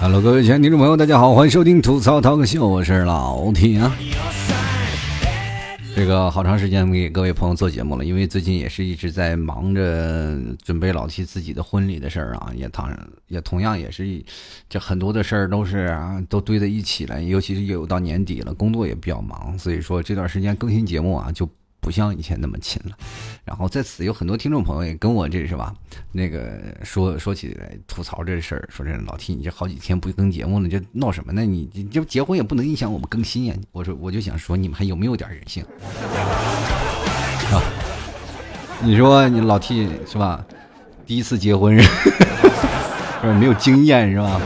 Hello，各位亲爱的听众朋友，大家好，欢迎收听吐槽涛哥秀，我是老铁啊。这个好长时间没给各位朋友做节目了，因为最近也是一直在忙着准备老提自己的婚礼的事儿啊，也当然也同样也是一这很多的事儿都是啊都堆在一起了，尤其是又到年底了，工作也比较忙，所以说这段时间更新节目啊就。不像以前那么勤了，然后在此有很多听众朋友也跟我这是吧，那个说说起来吐槽这事儿，说这老 T 你这好几天不更节目了，这闹什么呢？你你这结婚也不能影响我们更新呀！我说我就想说你们还有没有点人性啊？你说你老 T 是吧？第一次结婚是是没有经验是吧？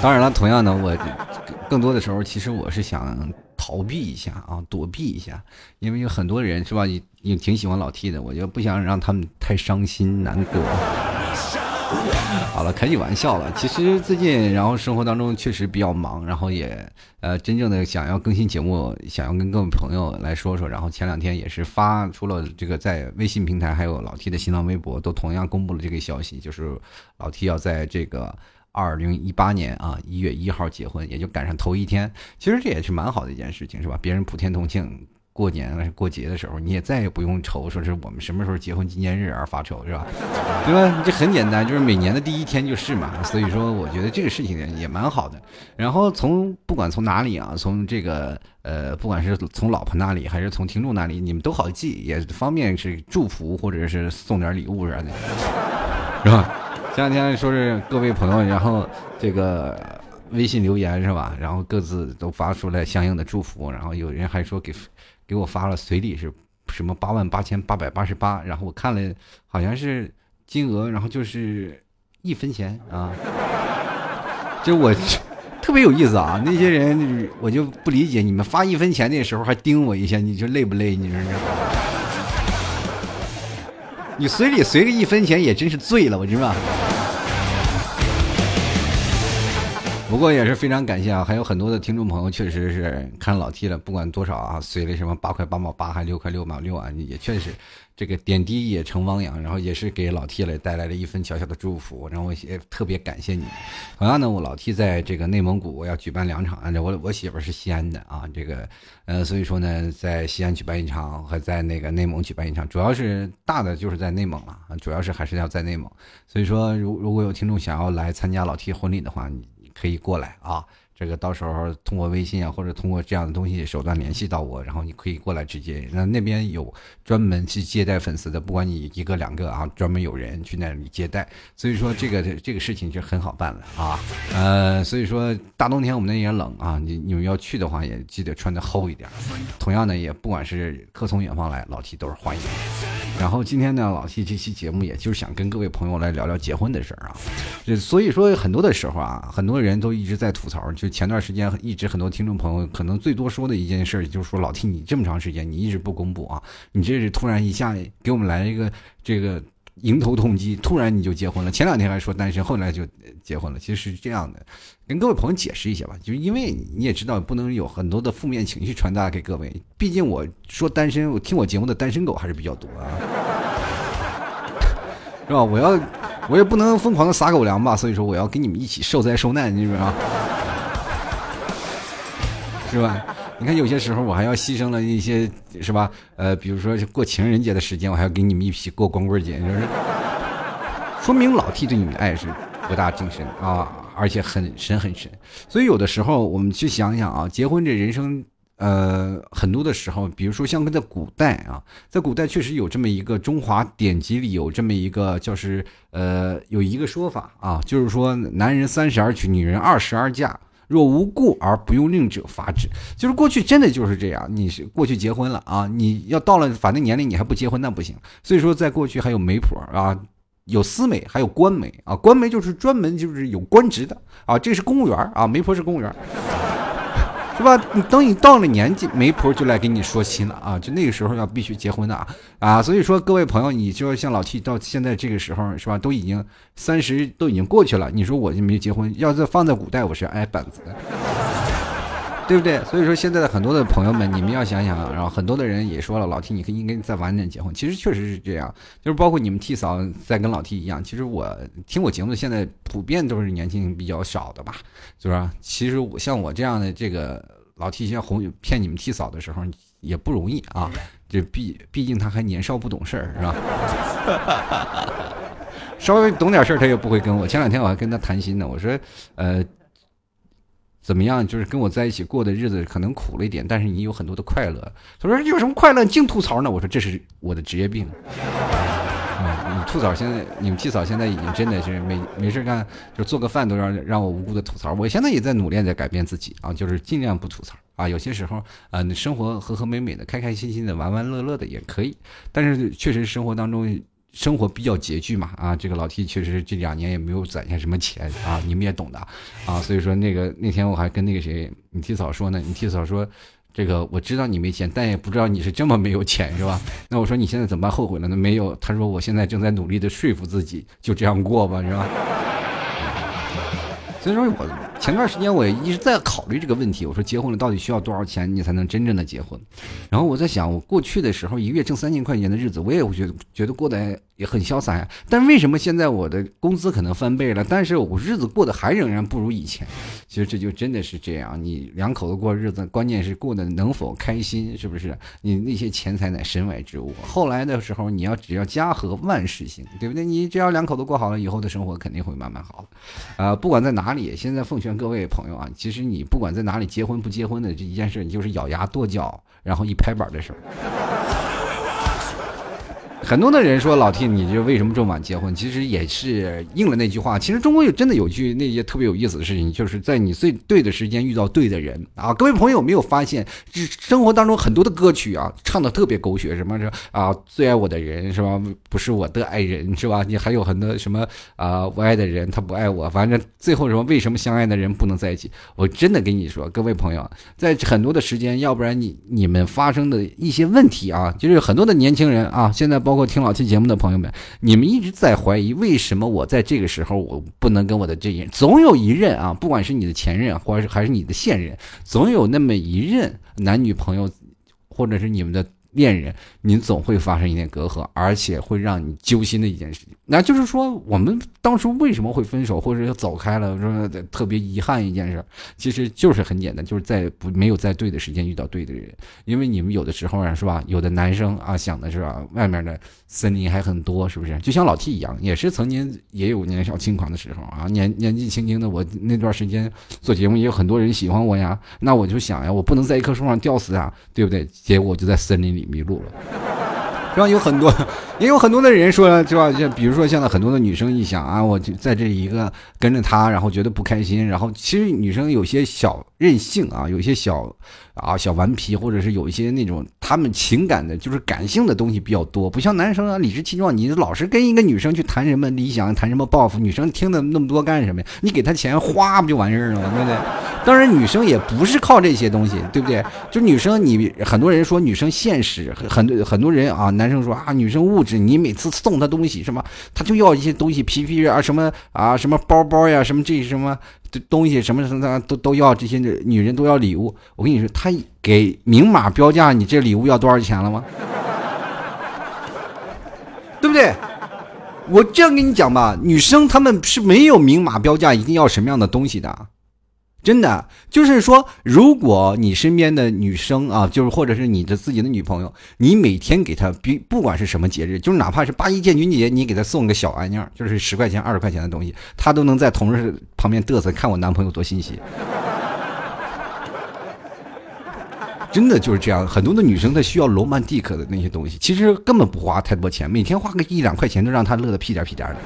当然了，同样的我更多的时候其实我是想。逃避一下啊，躲避一下，因为有很多人是吧，也也挺喜欢老 T 的，我就不想让他们太伤心难过。好了，开句玩笑了。其实最近，然后生活当中确实比较忙，然后也呃，真正的想要更新节目，想要跟各位朋友来说说。然后前两天也是发出了这个在微信平台，还有老 T 的新浪微博都同样公布了这个消息，就是老 T 要在这个。二零一八年啊，一月一号结婚，也就赶上头一天。其实这也是蛮好的一件事情，是吧？别人普天同庆，过年过节的时候，你也再也不用愁，说是我们什么时候结婚纪念日而发愁，是吧？对吧？这很简单，就是每年的第一天就是嘛。所以说，我觉得这个事情也蛮好的。然后从不管从哪里啊，从这个呃，不管是从老婆那里，还是从听众那里，你们都好记，也方便是祝福或者是送点礼物啥的，是吧？前两天说是各位朋友，然后这个微信留言是吧？然后各自都发出来相应的祝福，然后有人还说给给我发了随礼是什么八万八千八百八十八，然后我看了好像是金额，然后就是一分钱啊，就我特别有意思啊！那些人我就不理解，你们发一分钱的时候还盯我一下，你说累不累？你说这。你随礼随个一分钱也真是醉了，我知道。不过也是非常感谢啊，还有很多的听众朋友确实是看老 T 了，不管多少啊，随了什么八块八毛八，还六块六毛六啊，也确实。这个点滴也成汪洋，然后也是给老 T 来带来了一份小小的祝福，然后也特别感谢你。同样呢，我老 T 在这个内蒙古，我要举办两场，按照我我媳妇是西安的啊，这个呃，所以说呢，在西安举办一场，和在那个内蒙举办一场，主要是大的就是在内蒙了，主要是还是要在内蒙。所以说，如如果有听众想要来参加老 T 婚礼的话，你可以过来啊。这个到时候通过微信啊，或者通过这样的东西手段联系到我，然后你可以过来直接。那那边有专门去接待粉丝的，不管你一个两个啊，专门有人去那里接待。所以说这个这个事情就很好办了啊。呃，所以说大冬天我们那也冷啊，你你们要去的话也记得穿的厚一点。同样的，也不管是客从远方来，老提都是欢迎。然后今天呢，老 T 这期节目也就是想跟各位朋友来聊聊结婚的事儿啊。所以说很多的时候啊，很多人都一直在吐槽。就前段时间一直很多听众朋友可能最多说的一件事，就是说老 T 你这么长时间你一直不公布啊，你这是突然一下给我们来一个这个迎头痛击，突然你就结婚了。前两天还说单身，后来就结婚了。其实是这样的，跟各位朋友解释一下吧，就是因为你也知道不能有很多的负面情绪传达给各位，毕竟我说单身，我听我节目的单身狗还是比较多啊，是吧？我要我也不能疯狂的撒狗粮吧，所以说我要跟你们一起受灾受难，你知道吗？是吧？你看有些时候我还要牺牲了一些，是吧？呃，比如说过情人节的时间，我还要给你们一起过光棍节，就是说明老 T 对你的爱是博大精深啊，而且很深很深。所以有的时候我们去想想啊，结婚这人生，呃，很多的时候，比如说像在古代啊，在古代确实有这么一个中华典籍里有这么一个，就是呃，有一个说法啊，就是说男人三十而娶，女人二十而嫁。若无故而不用令者罚之，就是过去真的就是这样。你是过去结婚了啊，你要到了法定年龄你还不结婚那不行。所以说在过去还有媒婆啊，有私媒，还有官媒啊。官媒就是专门就是有官职的啊，这是公务员啊，媒婆是公务员。是吧？你等你到了年纪，媒婆就来给你说亲了啊！就那个时候要必须结婚的啊啊！所以说各位朋友，你就像老 T 到现在这个时候是吧，都已经三十都已经过去了，你说我就没结婚，要是放在古代，我是挨板子的。对不对？所以说现在的很多的朋友们，你们要想想，然后很多的人也说了，老 T 你可以应该再晚点结婚。其实确实是这样，就是包括你们 T 嫂在跟老 T 一样。其实我听我节目的现在普遍都是年轻比较少的吧，是吧？其实我像我这样的这个老 T 先哄骗你们 T 嫂的时候也不容易啊，这毕毕竟他还年少不懂事儿，是吧？稍微懂点事儿他也不会跟我。前两天我还跟他谈心呢，我说，呃。怎么样？就是跟我在一起过的日子可能苦了一点，但是你有很多的快乐。他说有什么快乐？净吐槽呢？我说这是我的职业病。嗯，你吐槽现在，你们替嫂现在已经真的是没没事干，就做个饭都让让我无辜的吐槽。我现在也在努力在改变自己啊，就是尽量不吐槽啊。有些时候啊，生活和和美美的，开开心心的，玩玩乐乐的也可以。但是确实生活当中。生活比较拮据嘛，啊，这个老 T 确实这两年也没有攒下什么钱啊，你们也懂的，啊，所以说那个那天我还跟那个谁，你 T 嫂说呢，你 T 嫂说，这个我知道你没钱，但也不知道你是这么没有钱是吧？那我说你现在怎么办？后悔了呢？没有，他说我现在正在努力的说服自己，就这样过吧，是吧？所以说我前段时间我也一直在考虑这个问题，我说结婚了到底需要多少钱你才能真正的结婚？然后我在想，我过去的时候一个月挣三千块钱的日子，我也会觉得觉得过得也很潇洒呀。但为什么现在我的工资可能翻倍了，但是我日子过得还仍然不如以前？其实这就真的是这样，你两口子过日子，关键是过得能否开心，是不是？你那些钱财乃身外之物。后来的时候，你要只要家和万事兴，对不对？你只要两口子过好了，以后的生活肯定会慢慢好。啊，不管在哪。里现在奉劝各位朋友啊，其实你不管在哪里结婚不结婚的这一件事，你就是咬牙跺脚，然后一拍板的事儿。很多的人说老 T，你就为什么这么晚结婚？其实也是应了那句话。其实中国有真的有句那些特别有意思的事情，就是在你最对的时间遇到对的人啊。各位朋友有没有发现，生活当中很多的歌曲啊，唱的特别狗血，什么是啊最爱我的人是吧？不是我的爱人是吧？你还有很多什么啊我爱的人他不爱我，反正最后什么为什么相爱的人不能在一起？我真的跟你说，各位朋友，在很多的时间，要不然你你们发生的一些问题啊，就是很多的年轻人啊，现在包。包括听老七节目的朋友们，你们一直在怀疑为什么我在这个时候我不能跟我的这人，总有一任啊，不管是你的前任，或者是还是你的现任，总有那么一任男女朋友，或者是你们的。恋人，你总会发生一点隔阂，而且会让你揪心的一件事情。那就是说，我们当初为什么会分手，或者是走开了，说特别遗憾一件事，其实就是很简单，就是在不没有在对的时间遇到对的人。因为你们有的时候啊，是吧？有的男生啊，想的是啊，外面的森林还很多，是不是？就像老 T 一样，也是曾经也有年少轻狂的时候啊，年年纪轻轻的，我那段时间做节目也有很多人喜欢我呀。那我就想呀，我不能在一棵树上吊死啊，对不对？结果就在森林里。迷路了，然后有很多，也有很多的人说，是吧？就比如说，现在很多的女生一想啊，我就在这一个跟着他，然后觉得不开心，然后其实女生有些小任性啊，有些小。啊，小顽皮，或者是有一些那种他们情感的，就是感性的东西比较多，不像男生啊，理直气壮。你老是跟一个女生去谈什么理想，谈什么抱负，女生听的那么多干什么呀？你给她钱花不就完事儿了吗？对不对？当然，女生也不是靠这些东西，对不对？就女生，你很多人说女生现实，很多很多人啊，男生说啊，女生物质，你每次送她东西什么，她就要一些东西，皮皮啊，什么啊，什么包包呀，什么这什么。东西什么什么都都要，这些女人都要礼物。我跟你说，他给明码标价，你这礼物要多少钱了吗？对不对？我这样跟你讲吧，女生她们是没有明码标价，一定要什么样的东西的。真的就是说，如果你身边的女生啊，就是或者是你的自己的女朋友，你每天给她，比不管是什么节日，就是哪怕是八一建军节，你给她送个小玩意儿，就是十块钱、二十块钱的东西，她都能在同事旁边嘚瑟，看我男朋友多欣喜。真的就是这样，很多的女生她需要罗曼蒂克的那些东西，其实根本不花太多钱，每天花个一两块钱，都让她乐得屁颠屁颠的。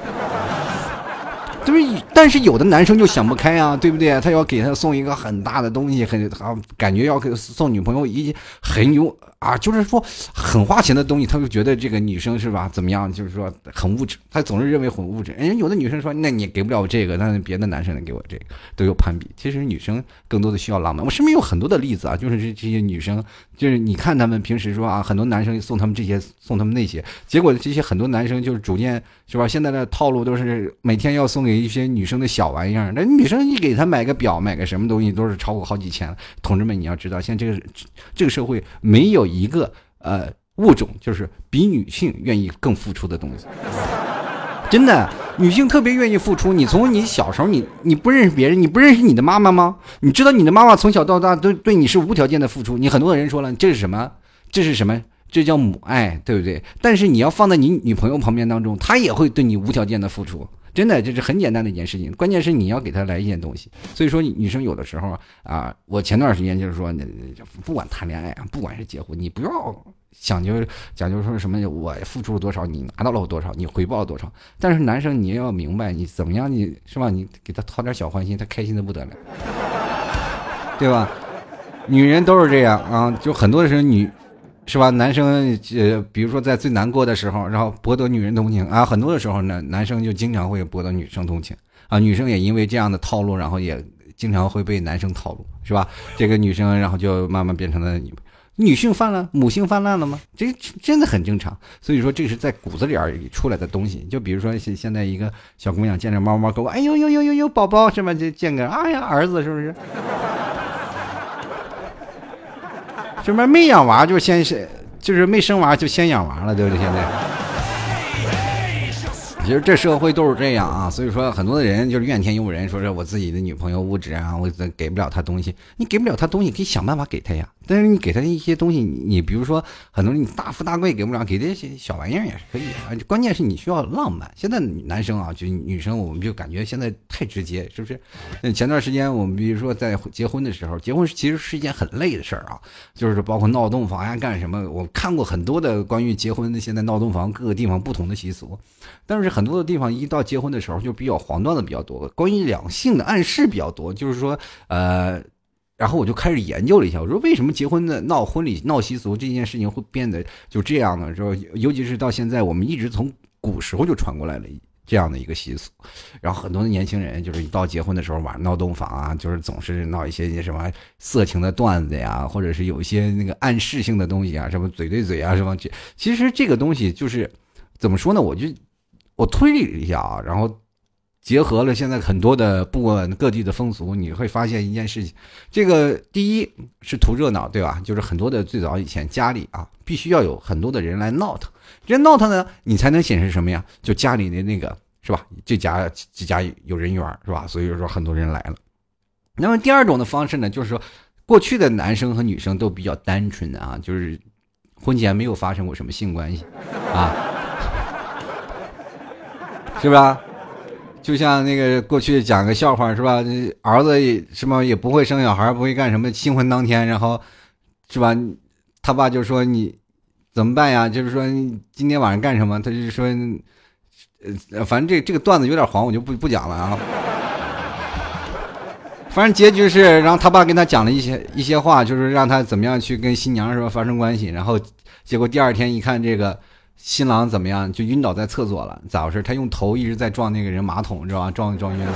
就是，但是有的男生就想不开啊，对不对？他要给他送一个很大的东西，很好，感觉要给送女朋友一很有啊，就是说很花钱的东西，他就觉得这个女生是吧？怎么样？就是说很物质，他总是认为很物质。人有的女生说，那你给不了我这个，那别的男生能给我这个，都有攀比。其实女生更多的需要浪漫。我身边有很多的例子啊，就是这这些女生，就是你看他们平时说啊，很多男生送他们这些，送他们那些，结果这些很多男生就是逐渐是吧？现在的套路都是每天要送给一些女生的小玩意儿，那女生一给他买个表，买个什么东西都是超过好几千。同志们，你要知道，现在这个这个社会没有。一个呃物种，就是比女性愿意更付出的东西，真的，女性特别愿意付出。你从你小时候，你你不认识别人，你不认识你的妈妈吗？你知道你的妈妈从小到大都对你是无条件的付出。你很多人说了，这是什么？这是什么？这叫母爱，对不对？但是你要放在你女朋友旁边当中，她也会对你无条件的付出。真的，这是很简单的一件事情。关键是你要给他来一件东西。所以说，女生有的时候啊，我前段时间就是说，不管谈恋爱啊，不管是结婚，你不要讲究讲究说什么，我付出了多少，你拿到了我多少，你回报了多少。但是男生你要明白，你怎么样，你是吧？你给他讨点小欢心，他开心的不得了，对吧？女人都是这样啊，就很多的时候女。是吧？男生呃，比如说在最难过的时候，然后博得女人同情啊，很多的时候呢，男生就经常会博得女生同情啊，女生也因为这样的套路，然后也经常会被男生套路，是吧？这个女生然后就慢慢变成了女女性泛滥，母性泛滥了吗？这真的很正常。所以说，这是在骨子里儿出来的东西。就比如说现现在一个小姑娘见着猫猫狗，哎呦呦呦呦呦，宝宝是吧？就见个哎呀儿子是不是？这边没养娃就先是，就是没生娃就先养娃了，对不对？现在。其实这社会都是这样啊，所以说很多的人就是怨天尤人，说是我自己的女朋友物质啊，我给不了她东西。你给不了她东西，可以想办法给她呀。但是你给她一些东西，你比如说很多人你大富大贵给不了，给这些小玩意儿也是可以啊。关键是你需要浪漫。现在男生啊，就女生，我们就感觉现在太直接，是不是？那前段时间我们比如说在结婚的时候，结婚其实是一件很累的事儿啊，就是包括闹洞房呀，干什么？我看过很多的关于结婚的，现在闹洞房各个地方不同的习俗，但是很。很多的地方一到结婚的时候就比较黄段子比较多，关于两性的暗示比较多。就是说，呃，然后我就开始研究了一下，我说为什么结婚的闹婚礼闹习俗这件事情会变得就这样呢？说尤其是到现在，我们一直从古时候就传过来了这样的一个习俗。然后很多的年轻人就是一到结婚的时候晚上闹洞房啊，就是总是闹一些什么色情的段子呀，或者是有一些那个暗示性的东西啊，什么嘴对嘴啊，什么。其实这个东西就是怎么说呢？我就。我推理了一下啊，然后结合了现在很多的不管各地的风俗，你会发现一件事情：这个第一是图热闹，对吧？就是很多的最早以前家里啊，必须要有很多的人来闹腾，人闹腾呢，你才能显示什么呀？就家里的那个是吧？这家这家有人缘是吧？所以说很多人来了。那么第二种的方式呢，就是说过去的男生和女生都比较单纯的啊，就是婚前没有发生过什么性关系啊。是吧？就像那个过去讲个笑话是吧？儿子什么也不会生小孩，不会干什么。新婚当天，然后是吧？他爸就说你怎么办呀？就是说你今天晚上干什么？他就说，呃，反正这这个段子有点黄，我就不不讲了啊。反正结局是，然后他爸跟他讲了一些一些话，就是让他怎么样去跟新娘是吧发生关系。然后结果第二天一看这个。新郎怎么样？就晕倒在厕所了，咋回事？他用头一直在撞那个人马桶，知道吧？撞撞晕了，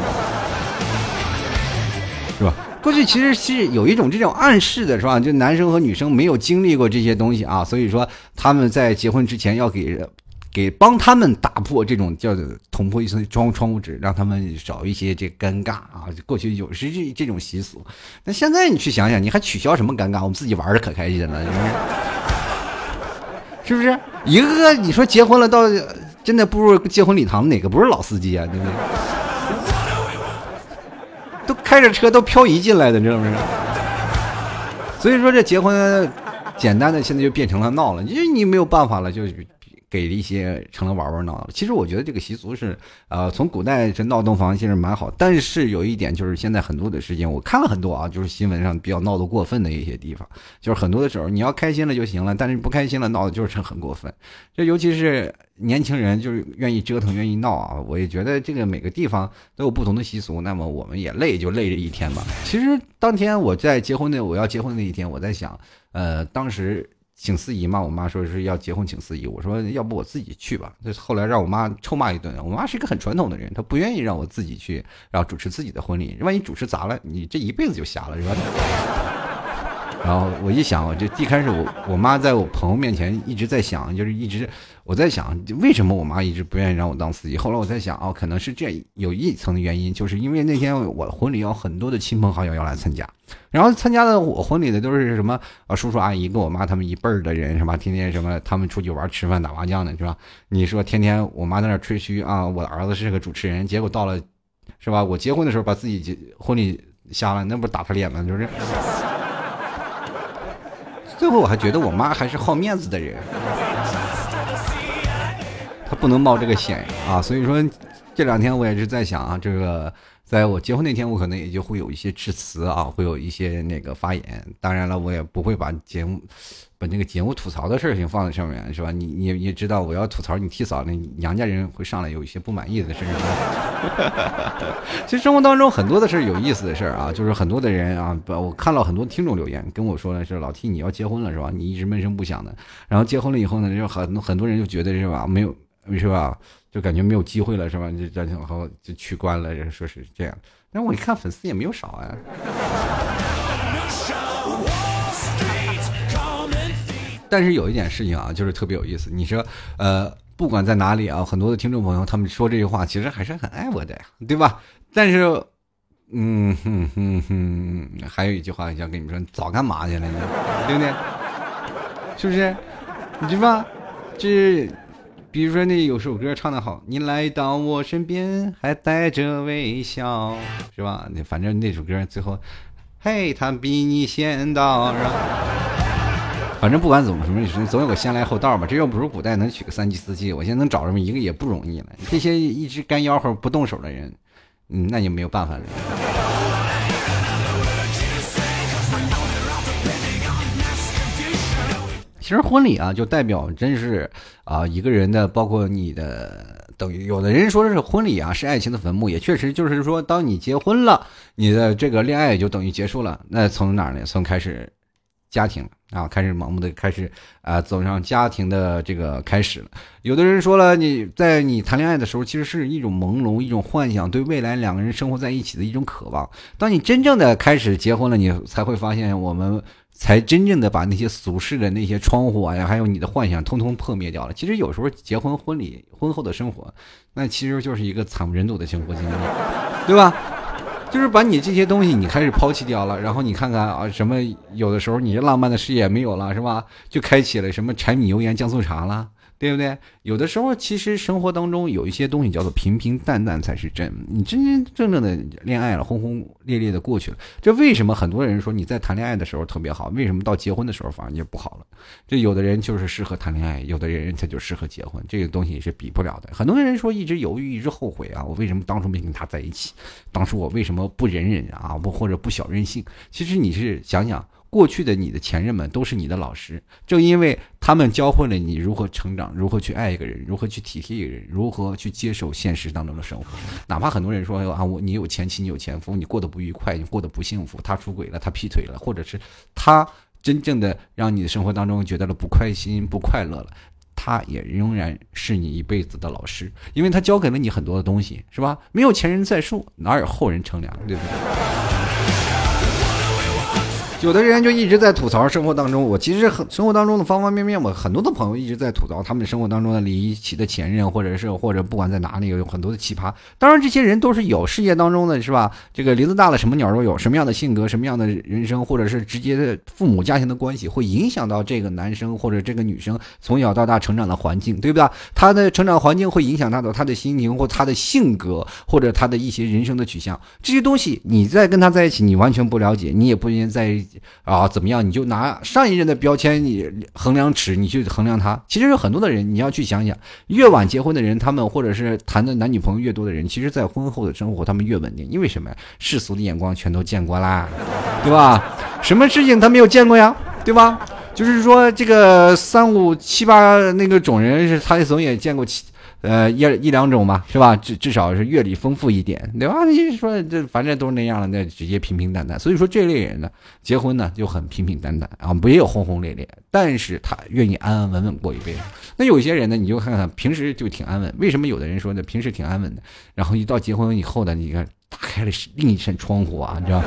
是吧？过去其实是有一种这种暗示的，是吧？就男生和女生没有经历过这些东西啊，所以说他们在结婚之前要给给帮他们打破这种叫做捅破一层窗窗户纸，让他们少一些这尴尬啊。过去有时这这种习俗，那现在你去想想，你还取消什么尴尬？我们自己玩的可开心了。是不是一个个你说结婚了，到真的步入结婚礼堂，哪个不是老司机啊？对不对？都开着车都漂移进来的，知道不知道？所以说这结婚，简单的现在就变成了闹了，因为你没有办法了，就。给了一些成了玩玩闹闹。其实我觉得这个习俗是，呃，从古代这闹洞房其实蛮好。但是有一点就是现在很多的事情我看了很多啊，就是新闻上比较闹得过分的一些地方，就是很多的时候你要开心了就行了，但是不开心了闹的就是很过分。这尤其是年轻人就是愿意折腾愿意闹啊。我也觉得这个每个地方都有不同的习俗，那么我们也累就累这一天吧。其实当天我在结婚的我要结婚那一天，我在想，呃，当时。请司仪嘛，我妈说是要结婚请司仪，我说要不我自己去吧。就后来让我妈臭骂一顿。我妈是一个很传统的人，她不愿意让我自己去，然后主持自己的婚礼。万一主持砸了，你这一辈子就瞎了，是吧？然后我一想，我就一开始我我妈在我朋友面前一直在想，就是一直我在想，为什么我妈一直不愿意让我当司机？后来我在想，哦，可能是这有一层的原因，就是因为那天我婚礼有很多的亲朋好友要来参加，然后参加的我婚礼的都是什么啊叔叔阿姨跟我妈他们一辈儿的人是吧？天天什么他们出去玩吃饭打麻将的是吧？你说天天我妈在那吹嘘啊，我儿子是个主持人，结果到了是吧？我结婚的时候把自己婚礼瞎了，那不是打他脸吗？就是。最后我还觉得我妈还是好面子的人，她不能冒这个险啊！所以说，这两天我也是在想啊，这个在我结婚那天，我可能也就会有一些致辞啊，会有一些那个发言。当然了，我也不会把节目。把那个节目吐槽的事情放在上面是吧？你你也知道，我要吐槽你替嫂，那娘家人会上来有一些不满意的事情。其实生活当中很多的事有意思的事儿啊，就是很多的人啊，我看到很多听众留言跟我说的是老 T 你要结婚了是吧？你一直闷声不响的，然后结婚了以后呢，就很很多人就觉得是吧？没有是吧？就感觉没有机会了是吧？就然后就取关了，说是这样。但我一看粉丝也没有少啊。但是有一点事情啊，就是特别有意思。你说，呃，不管在哪里啊，很多的听众朋友他们说这句话，其实还是很爱我的呀，对吧？但是，嗯哼哼哼，还有一句话想跟你们说，早干嘛去了呢？对不对？是不是？你知道，这，比如说那有首歌唱的好，你来到我身边还带着微笑，是吧？那反正那首歌最后，嘿，他比你先到。反正不管怎么什么，总有个先来后到嘛。这又不是古代能娶个三妻四妾，我现在能找这么一个也不容易了。这些一直干吆喝不动手的人，嗯，那就没有办法了。其实婚礼啊，就代表真是啊一个人的，包括你的，等于有的人说的是婚礼啊是爱情的坟墓，也确实就是说，当你结婚了，你的这个恋爱也就等于结束了。那从哪呢？从开始。家庭啊，开始盲目的开始啊，走上家庭的这个开始了。有的人说了，你在你谈恋爱的时候，其实是一种朦胧、一种幻想，对未来两个人生活在一起的一种渴望。当你真正的开始结婚了，你才会发现，我们才真正的把那些俗世的那些窗户啊，还有你的幻想，通通破灭掉了。其实有时候结婚、婚礼、婚后的生活，那其实就是一个惨不忍睹的生活经历，对吧？就是把你这些东西你开始抛弃掉了，然后你看看啊，什么有的时候你浪漫的事业没有了，是吧？就开启了什么柴米油盐酱醋茶了。对不对？有的时候，其实生活当中有一些东西叫做平平淡淡才是真。你真真正正的恋爱了，轰轰烈烈的过去了，这为什么很多人说你在谈恋爱的时候特别好？为什么到结婚的时候反而就不好了？这有的人就是适合谈恋爱，有的人他就适合结婚，这个东西是比不了的。很多人说一直犹豫，一直后悔啊，我为什么当初没跟他在一起？当初我为什么不忍忍啊？不或者不小任性？其实你是想想。过去的你的前任们都是你的老师，正因为他们教会了你如何成长，如何去爱一个人，如何去体贴一个人，如何去接受现实当中的生活。哪怕很多人说啊，我你有前妻，你有前夫，你过得不愉快，你过得不幸福，他出轨了，他劈腿了，或者是他真正的让你的生活当中觉得了不开心、不快乐了，他也仍然是你一辈子的老师，因为他教给了你很多的东西，是吧？没有前人在树，哪有后人乘凉，对不对？有的人就一直在吐槽生活当中，我其实很生活当中的方方面面，我很多的朋友一直在吐槽他们生活当中的离奇的前任，或者是或者不管在哪里有很多的奇葩。当然，这些人都是有事业当中的是吧？这个林子大了，什么鸟都有。什么样的性格，什么样的人生，或者是直接的父母家庭的关系，会影响到这个男生或者这个女生从小到大成长的环境，对不对？他的成长环境会影响他的他的心情或他的性格或者他的一些人生的取向。这些东西你在跟他在一起，你完全不了解，你也不应该在。啊，怎么样？你就拿上一任的标签，你衡量尺，你去衡量他。其实有很多的人，你要去想想，越晚结婚的人，他们或者是谈的男女朋友越多的人，其实在婚后的生活他们越稳定。因为什么呀？世俗的眼光全都见过啦，对吧？什么事情他没有见过呀？对吧？就是说这个三五七八那个种人是，他总也见过七。呃，一一两种吧，是吧？至至少是阅历丰富一点，对吧？你说这反正都是那样了，那直接平平淡淡。所以说这类人呢，结婚呢就很平平淡淡啊，不也有轰轰烈烈，但是他愿意安安稳稳过一辈子。那有些人呢，你就看看平时就挺安稳，为什么有的人说呢，平时挺安稳的，然后一到结婚以后呢，你看打开了另一扇窗户啊，你知道，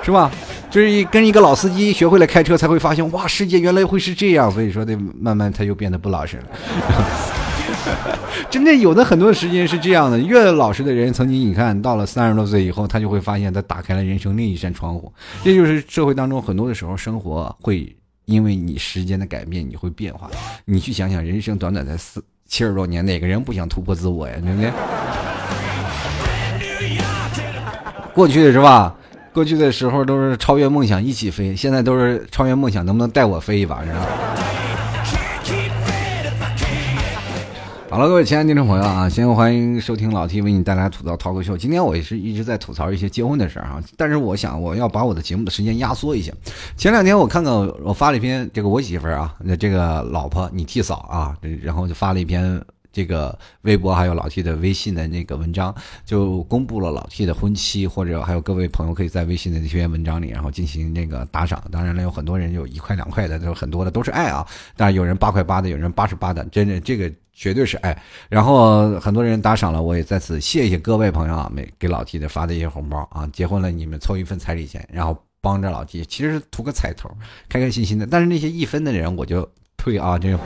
是吧？就是跟一个老司机学会了开车，才会发现哇，世界原来会是这样。所以说，得慢慢他又变得不老实了。真的有的很多时间是这样的，越老实的人，曾经你看到了三十多岁以后，他就会发现他打开了人生另一扇窗户。这就是社会当中很多的时候，生活会因为你时间的改变，你会变化。你去想想，人生短短才四七十多年，哪个人不想突破自我呀？对不对？过去的是吧？过去的时候都是超越梦想一起飞，现在都是超越梦想，能不能带我飞一把？是吧？好了，各位亲爱的听众朋友啊，先欢迎收听老 T 为你带来吐槽涛哥秀。今天我也是一直在吐槽一些结婚的事儿啊，但是我想我要把我的节目的时间压缩一下。前两天我看看我发了一篇这个我媳妇儿啊，这个老婆你替嫂啊，然后就发了一篇这个微博还有老 T 的微信的那个文章，就公布了老 T 的婚期，或者还有各位朋友可以在微信的这篇文章里，然后进行那个打赏。当然了，有很多人有一块两块的，都很多的都是爱啊，当然有人八块八的，有人八十八的，真的这个。绝对是爱，然后很多人打赏了，我也在此谢谢各位朋友啊，每给老 T 的发的一些红包啊，结婚了你们凑一份彩礼钱，然后帮着老 T，其实图个彩头，开开心心的。但是那些一分的人我就退啊，这个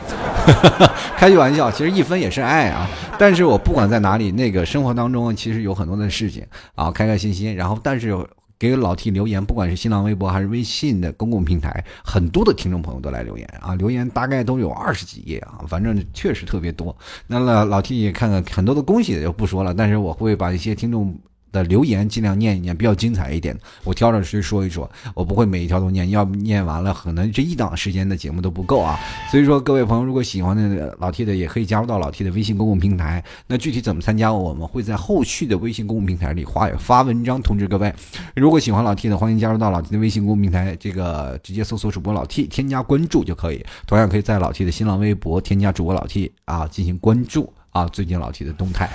开句玩笑，其实一分也是爱啊。但是我不管在哪里，那个生活当中其实有很多的事情啊，开开心心，然后但是。给老 T 留言，不管是新浪微博还是微信的公共平台，很多的听众朋友都来留言啊，留言大概都有二十几页啊，反正确实特别多。那老老 T 也看看很多的恭喜就不说了，但是我会把一些听众。的留言尽量念一念，比较精彩一点。我挑着去说一说，我不会每一条都念，要念完了，可能这一档时间的节目都不够啊。所以说，各位朋友，如果喜欢的老 T 的，也可以加入到老 T 的微信公共平台。那具体怎么参加，我们会在后续的微信公共平台里发发文章通知各位。如果喜欢老 T 的，欢迎加入到老 T 的微信公共平台，这个直接搜索主播老 T，添加关注就可以。同样可以在老 T 的新浪微博添加主播老 T 啊，进行关注。啊，最近老 T 的动态，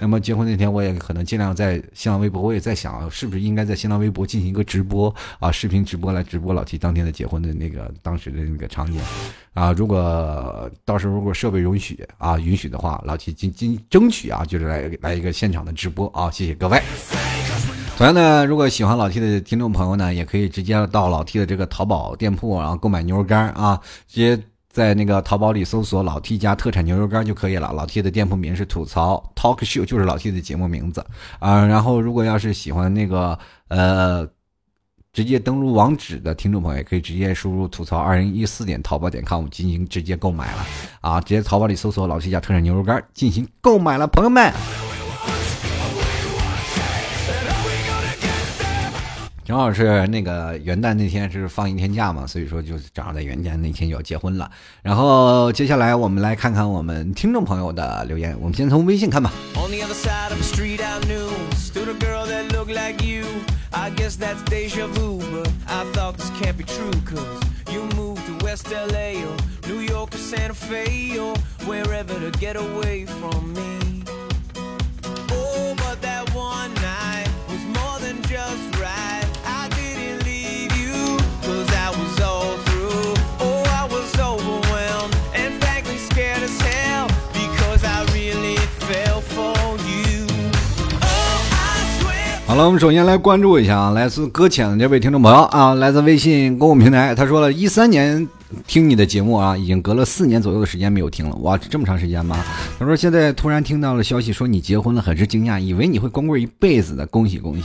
那么结婚那天我也可能尽量在新浪微博，我也在想，是不是应该在新浪微博进行一个直播啊，视频直播来直播老 T 当天的结婚的那个当时的那个场景啊。如果到时候如果设备允许啊，允许的话，老 T 尽尽争取啊，就是来来一个现场的直播啊。谢谢各位。同样呢，如果喜欢老 T 的听众朋友呢，也可以直接到老 T 的这个淘宝店铺，然后购买牛肉干啊，直接。在那个淘宝里搜索“老 T 家特产牛肉干”就可以了。老 T 的店铺名是吐槽 Talk Show，就是老 T 的节目名字啊。然后，如果要是喜欢那个呃，直接登录网址的听众朋友，也可以直接输入“吐槽二零一四点淘宝点 com” 进行直接购买了啊。直接淘宝里搜索“老 T 家特产牛肉干”进行购买了，朋友们。正好是那个元旦那天是放一天假嘛，所以说就正好在元旦那天就要结婚了。然后接下来我们来看看我们听众朋友的留言，我们先从微信看吧。好了，我们首先来关注一下啊，来自搁浅的这位听众朋友啊，来自微信公共平台，他说了一三年听你的节目啊，已经隔了四年左右的时间没有听了，哇，这么长时间吗？他说现在突然听到了消息说你结婚了，很是惊讶，以为你会光棍一辈子的，恭喜恭喜！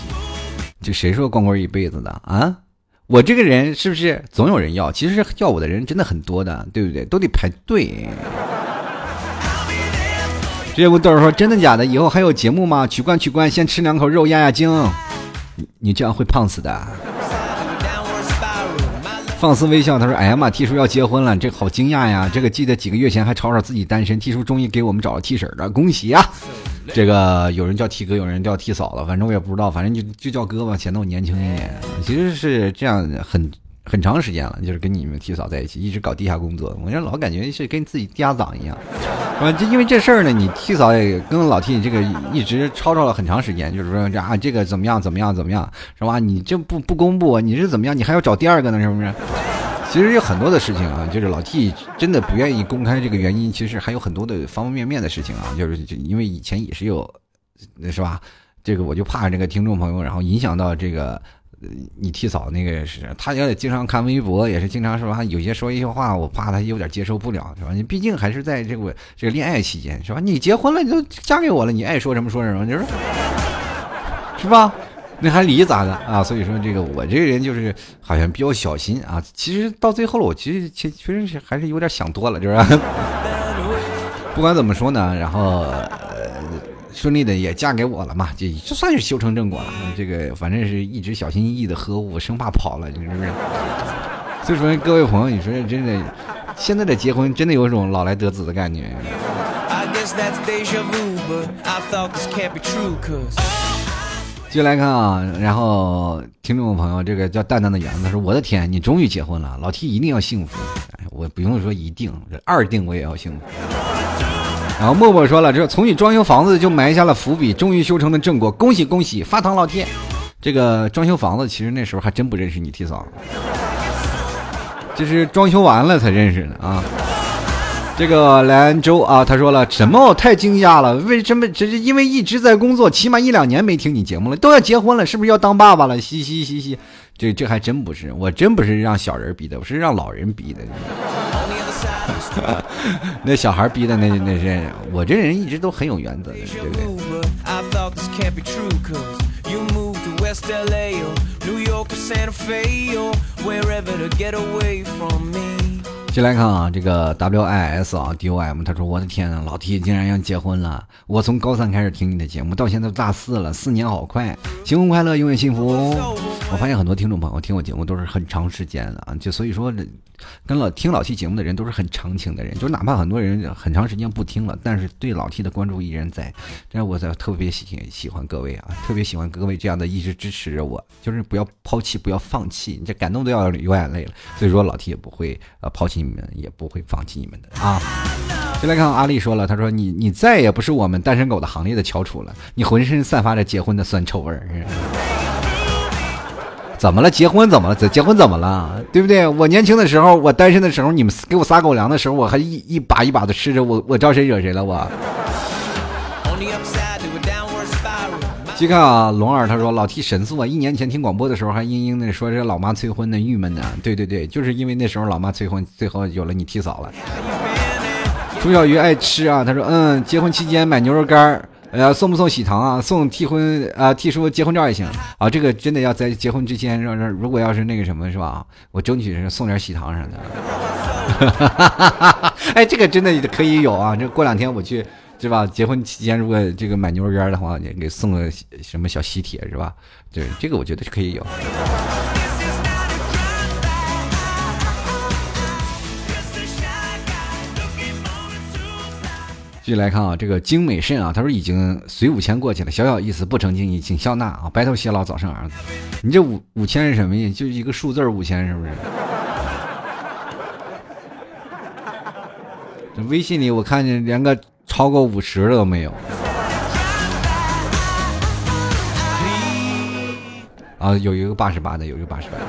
这谁说光棍一辈子的啊？我这个人是不是总有人要？其实要我的人真的很多的，对不对？都得排队。这位豆儿说：“真的假的？以后还有节目吗？取关取关，先吃两口肉压压惊。你这样会胖死的。”放肆微笑，他说：“哎呀妈，T 叔要结婚了，这好惊讶呀！这个记得几个月前还吵吵自己单身，T 叔终于给我们找了 T 婶了，恭喜啊！这个有人叫 T 哥，有人叫 T 嫂了，反正我也不知道，反正就就叫哥吧，显得我年轻一点。其实是这样，很很长时间了，就是跟你们 T 嫂在一起，一直搞地下工作，我这老感觉是跟自己家长一样。”啊？就因为这事儿呢，你 T 嫂也跟老 T 这个一直吵吵了很长时间，就是说这啊这个怎么样怎么样怎么样，是吧？你这不不公布，你是怎么样？你还要找第二个呢，是不是？其实有很多的事情啊，就是老 T 真的不愿意公开这个原因，其实还有很多的方方面面的事情啊，就是因为以前也是有，是吧？这个我就怕这个听众朋友，然后影响到这个。你替嫂那个是，他也经常看微博，也是经常说，有些说一些话，我怕他有点接受不了，是吧？你毕竟还是在这个这个恋爱期间，是吧？你结婚了，你都嫁给我了，你爱说什么说什么，就是，是吧？那还理咋的啊？所以说这个我这个人就是好像比较小心啊。其实到最后了，我其实其确实是还是有点想多了，就是。不管怎么说呢，然后。顺利的也嫁给我了嘛，就就算是修成正果了。这个反正是一直小心翼翼的呵护，生怕跑了，你是不是？所以说各位朋友，你说真的，现在的结婚真的有一种老来得子的感觉。继续来看啊，然后听众朋友，这个叫淡淡的圆子说：“我的天，你终于结婚了，老 T 一定要幸福。我不用说一定，二定我也要幸福。”然后默默说了，这从你装修房子就埋下了伏笔，终于修成了正果，恭喜恭喜，发糖老铁！这个装修房子其实那时候还真不认识你提嫂，就是装修完了才认识的啊。这个兰州啊，他说了什么？我太惊讶了，为什么？这是因为一直在工作，起码一两年没听你节目了，都要结婚了，是不是要当爸爸了？嘻嘻嘻嘻，这这还真不是，我真不是让小人逼的，我是让老人逼的。那小孩逼的那那是我这人一直都很有原则的，对不对？先来看啊，这个 W I S 啊 D O M，他说我的天呐，老 T 竟然要结婚了！我从高三开始听你的节目，到现在大四了，四年好快，新婚快乐，永远幸福！我发现很多听众朋友听我节目都是很长时间的啊，就所以说。跟老听老 T 节目的人都是很长情的人，就哪怕很多人很长时间不听了，但是对老 T 的关注依然在。这我在特别喜喜欢各位啊，特别喜欢各位这样的一直支持着我，就是不要抛弃，不要放弃，你这感动都要流眼泪了。所以说老 T 也不会呃抛弃你你们，也不会放弃你们的啊。就来看阿丽说了，她说你你再也不是我们单身狗的行列的翘楚了，你浑身散发着结婚的酸臭味儿。怎么了？结婚怎么了？结婚怎么了？对不对？我年轻的时候，我单身的时候，你们给我撒狗粮的时候，我还一一把一把的吃着，我我招谁惹谁了？我。去看啊，龙儿他说老 T 神速啊！一年前听广播的时候还嘤嘤的说这老妈催婚的郁闷呢。对对对，就是因为那时候老妈催婚，最后有了你替嫂了。朱小鱼爱吃啊，他说嗯，结婚期间买牛肉干儿。呃，送不送喜糖啊？送替婚啊，替叔结婚照也行啊。这个真的要在结婚之前，让让如果要是那个什么是吧？我争取是送点喜糖啥的。哈哈哈哎，这个真的可以有啊。这过两天我去，是吧？结婚期间如果这个买牛肉干的话，你给送个什么小喜帖是吧？对，这个我觉得是可以有。继续来看啊，这个精美肾啊，他说已经随五千过去了，小小意思，不成敬意，请笑纳啊！白头偕老，早生儿子。你这五五千是什么意思？就一个数字五千是不是？这微信里我看见连个超过五十的都没有。啊，有一个八十八的，有一个八十八的。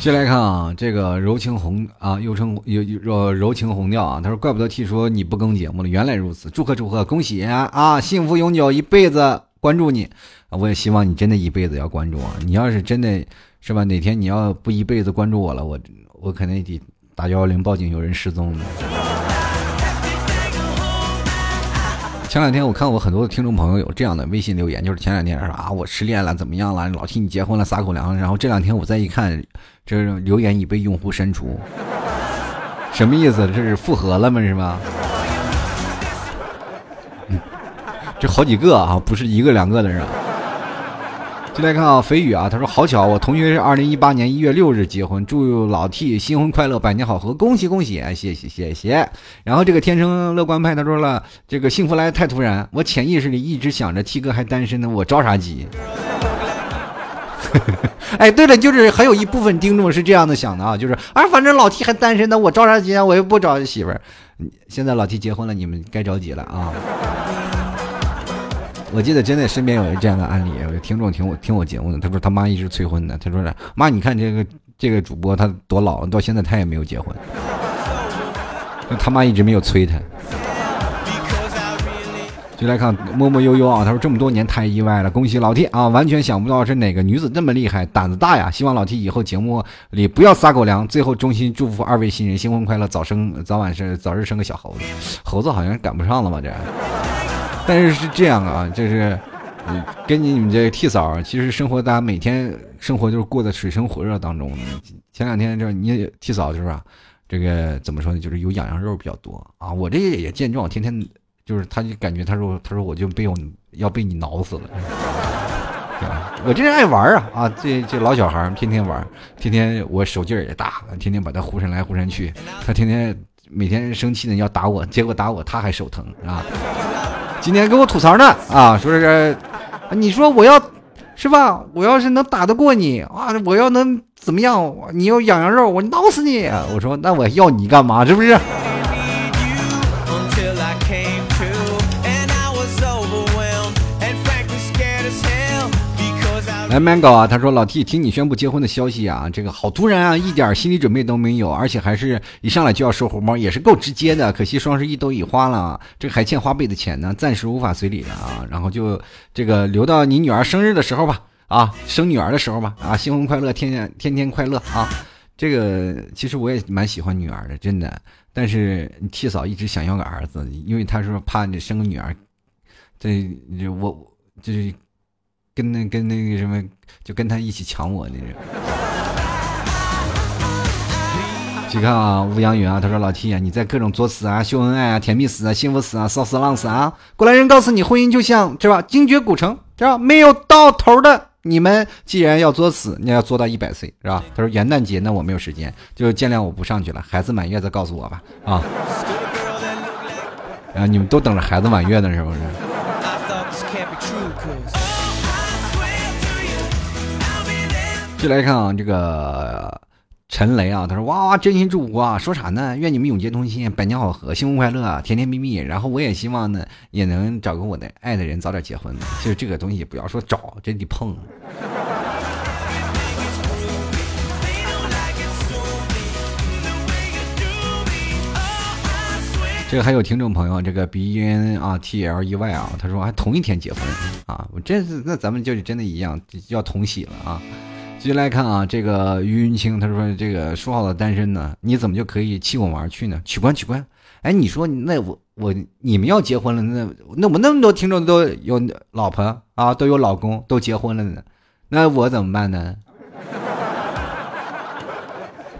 接来看啊，这个柔情红啊，又称又柔柔情红调啊。他说：“怪不得 T 说你不更节目了，原来如此。祝贺祝贺，恭喜啊！幸福永久，一辈子关注你。我也希望你真的一辈子要关注我。你要是真的是吧，哪天你要不一辈子关注我了，我我肯定得打幺幺零报警，有人失踪了。”前两天我看我很多的听众朋友有这样的微信留言，就是前两天说啊我失恋了怎么样了，老替你结婚了撒狗粮，然后这两天我再一看，这留言已被用户删除，什么意思？这是复合了吗？是吧？这好几个啊，不是一个两个的人。就来看啊，肥宇啊，他说好巧，我同学是二零一八年一月六日结婚，祝老 T 新婚快乐，百年好合，恭喜恭喜，谢谢谢谢。然后这个天生乐观派他说了，这个幸福来太突然，我潜意识里一直想着 T 哥还单身呢，我着啥急？哎，对了，就是还有一部分听众是这样的想的啊，就是啊，反正老 T 还单身呢，我着啥急啊？我又不找媳妇儿。现在老 T 结婚了，你们该着急了啊。我记得真的身边有一这样的案例，有听众听我听我节目的，他说他妈一直催婚的，他说是妈，你看这个这个主播他多老，到现在他也没有结婚，他妈一直没有催他。就来看默默悠悠啊，他说这么多年太意外了，恭喜老 T 啊，完全想不到是哪个女子那么厉害，胆子大呀！希望老 T 以后节目里不要撒狗粮。最后衷心祝福二位新人新婚快乐，早生早晚是早日生个小猴子，猴子好像赶不上了吧这。但是是这样啊，就是，跟你你们这个替嫂，其实生活大家每天生活就是过得水深火热当中。前两天这你替嫂就是吧，这个怎么说呢？就是有痒痒肉比较多啊。我这也见状，天天就是他就感觉他说他说我就被我要被你挠死了，我这人爱玩啊啊！这这老小孩天天玩，天天我手劲儿也大，天天把他呼扇来呼扇去，他天天每天生气呢要打我，结果打我他还手疼啊。今天给我吐槽呢啊，说是，你说我要，是吧？我要是能打得过你啊，我要能怎么样？你要痒痒肉，我挠死你！我说那我要你干嘛？是不是？来，mango 啊，他说老 T 听你宣布结婚的消息啊，这个好突然啊，一点心理准备都没有，而且还是一上来就要收红包，也是够直接的。可惜双十一都已花了，这个还欠花呗的钱呢，暂时无法随礼了啊。然后就这个留到你女儿生日的时候吧，啊，生女儿的时候吧，啊，新婚快乐，天天天天快乐啊。这个其实我也蛮喜欢女儿的，真的。但是替嫂一直想要个儿子，因为她说怕你生个女儿，这我就是。跟那跟那个什么，就跟他一起抢我那种。去看啊，吴阳云啊，他说老 T 啊，你在各种作死啊、秀恩爱啊、甜蜜死啊、幸福死啊、骚死浪死啊。过来人告诉你，婚姻就像是吧，精绝古城是吧，没有到头的。你们既然要作死，你要做到一百岁是吧？他说元旦节那我没有时间，就见谅我不上去了。孩子满月再告诉我吧啊。啊，你们都等着孩子满月呢是不是？就来看啊，这个陈雷啊，他说哇哇，真心祝福啊，说啥呢？愿你们永结同心，百年好合，幸福快乐，甜甜蜜蜜。然后我也希望呢，也能找个我的爱的人，早点结婚。其实这个东西不要说找，真得碰。这个还有听众朋友，这个 B N 啊 T L E Y 啊，他说还同一天结婚啊，我真是那咱们就是真的一样，要同喜了啊。继续来看啊，这个于云清他说：“这个说好的单身呢，你怎么就可以弃我而去呢？取关取关！哎，你说那我我你们要结婚了，那那我那么多听众都有老婆啊，都有老公，都结婚了呢，那我怎么办呢？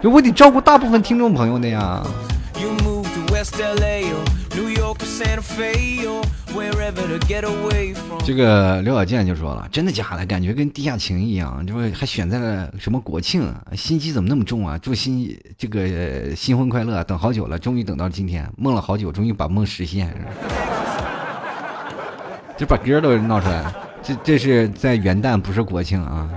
我得照顾大部分听众朋友的呀。”这个刘小健就说了：“真的假的？感觉跟地下情一样，这不还选在了什么国庆？心机怎么那么重啊？祝新这个新婚快乐！等好久了，终于等到今天，梦了好久，终于把梦实现，就把歌都闹出来。这这是在元旦，不是国庆啊。”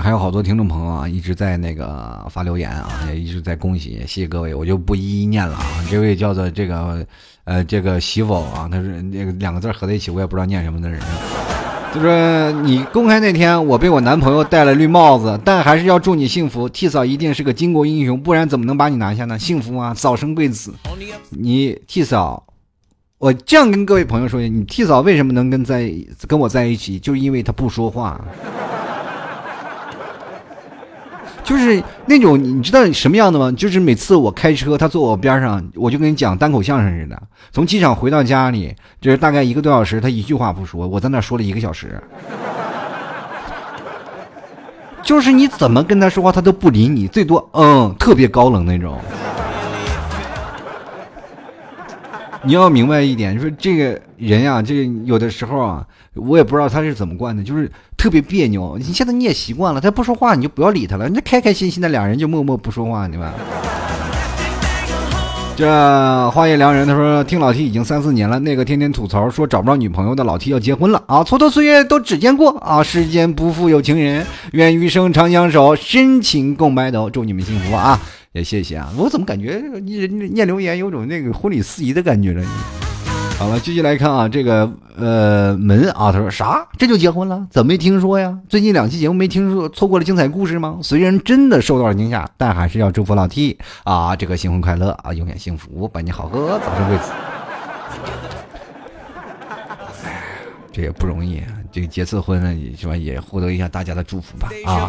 还有好多听众朋友啊，一直在那个发留言啊，也一直在恭喜，谢谢各位，我就不一一念了啊。这位叫做这个，呃，这个媳妇啊，他是那个两个字合在一起，我也不知道念什么的人。就说你公开那天，我被我男朋友戴了绿帽子，但还是要祝你幸福。替嫂一定是个巾帼英雄，不然怎么能把你拿下呢？幸福啊，早生贵子。你替嫂，我这样跟各位朋友说，你替嫂为什么能跟在跟我在一起，就是因为他不说话。就是那种你知道什么样的吗？就是每次我开车，他坐我边上，我就跟你讲单口相声似的。从机场回到家里，就是大概一个多小时，他一句话不说，我在那说了一个小时。就是你怎么跟他说话，他都不理你，最多嗯，特别高冷那种。你要明白一点，就是这个人呀，这个有的时候啊，我也不知道他是怎么惯的，就是特别别扭。你现在你也习惯了，他不说话，你就不要理他了。那开开心心的两人就默默不说话，对吧？这花叶良人他说听老 T 已经三四年了，那个天天吐槽说找不着女朋友的老 T 要结婚了啊！蹉跎岁月都只见过啊，世间不负有情人，愿余生长相守，深情共白头，祝你们幸福啊！也谢谢啊！我怎么感觉你念留言有种那个婚礼司仪的感觉了？好了，继续来看啊，这个呃门啊，他说啥？这就结婚了？怎么没听说呀？最近两期节目没听说，错过了精彩故事吗？虽然真的受到了惊吓，但还是要祝福老 T 啊，这个新婚快乐啊，永远幸福，百年好合，早生贵子。这也不容易，这个结次婚呢，是吧？也获得一下大家的祝福吧啊！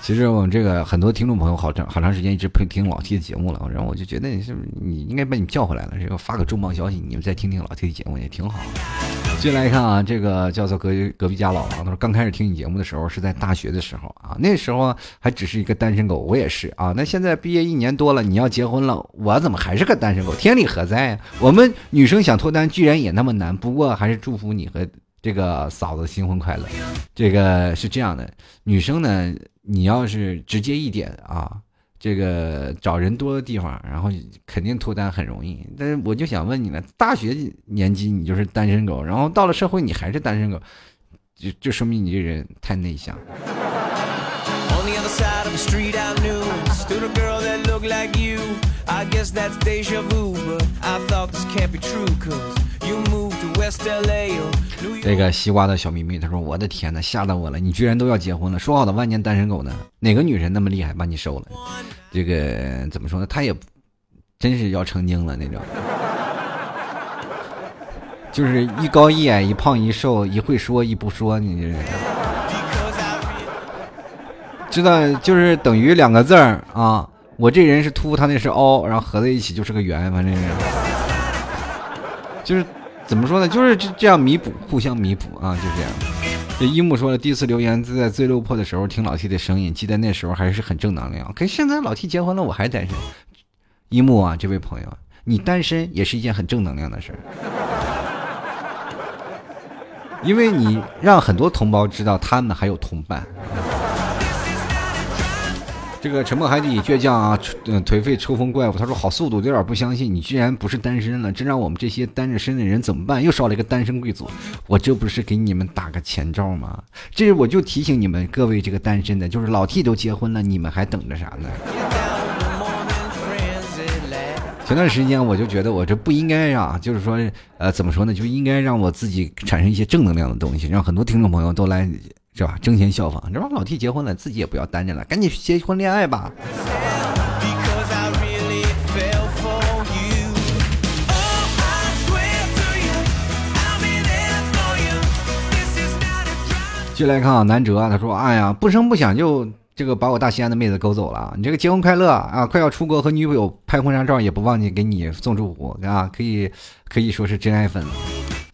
其实我们这个很多听众朋友好长好长时间一直不听老 T 的节目了，然后我就觉得你是你应该把你叫回来了，这个发个重磅消息，你们再听听老 T 的节目也挺好。接下来看啊，这个叫做隔隔壁家老王，他说刚开始听你节目的时候是在大学的时候啊，那时候还只是一个单身狗，我也是啊。那现在毕业一年多了，你要结婚了，我怎么还是个单身狗？天理何在呀？我们女生想脱单居然也那么难，不过还是祝福你和这个嫂子新婚快乐。这个是这样的，女生呢。你要是直接一点啊，这个找人多的地方，然后肯定脱单很容易。但是我就想问你了，大学年纪你就是单身狗，然后到了社会你还是单身狗，就就说明你这人太内向。I guess that's deja vu, but I thought this can't be true, cause you moved to West LA or 这个西瓜的小秘密，他说：“我的天呐，吓到我了！你居然都要结婚了？说好的万年单身狗呢？哪个女人那么厉害把你收了？这个怎么说呢？他也真是要成精了那种，就是一高一矮，一胖一瘦，一会说一不说，你这是知道？就是等于两个字儿啊，我这人是凸，他那是凹，然后合在一起就是个圆，反正是，就是。”怎么说呢？就是这样弥补，互相弥补啊，就这样。这一木说了，第一次留言在最落魄的时候听老 T 的声音，记得那时候还是很正能量。可现在老 T 结婚了，我还单身。一木啊，这位朋友，你单身也是一件很正能量的事儿，因为你让很多同胞知道他们还有同伴。这个沉默海底倔强啊，颓废抽风怪物，他说好速度，有点不相信你居然不是单身了，这让我们这些单着身的人怎么办？又少了一个单身贵族，我这不是给你们打个前兆吗？这我就提醒你们各位这个单身的，就是老 T 都结婚了，你们还等着啥呢？前段时间我就觉得我这不应该啊，就是说，呃，怎么说呢，就应该让我自己产生一些正能量的东西，让很多听众朋友都来。是吧？争先效仿，这帮？老 T 结婚了，自己也不要单着了，赶紧结婚恋爱吧。继续来看啊，南哲，他说：“哎呀，不声不响就这个把我大西安的妹子勾走了。你这个结婚快乐啊！快要出国和女朋友拍婚纱照，也不忘记给你送祝福啊！可以可以说是真爱粉了。”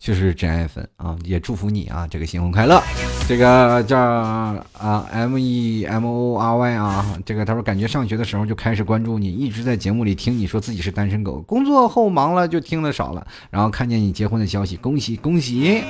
就是真爱粉啊，也祝福你啊，这个新婚快乐。这个叫啊 M E M O R Y 啊，这个他说感觉上学的时候就开始关注你，一直在节目里听你说自己是单身狗，工作后忙了就听的少了，然后看见你结婚的消息，恭喜恭喜。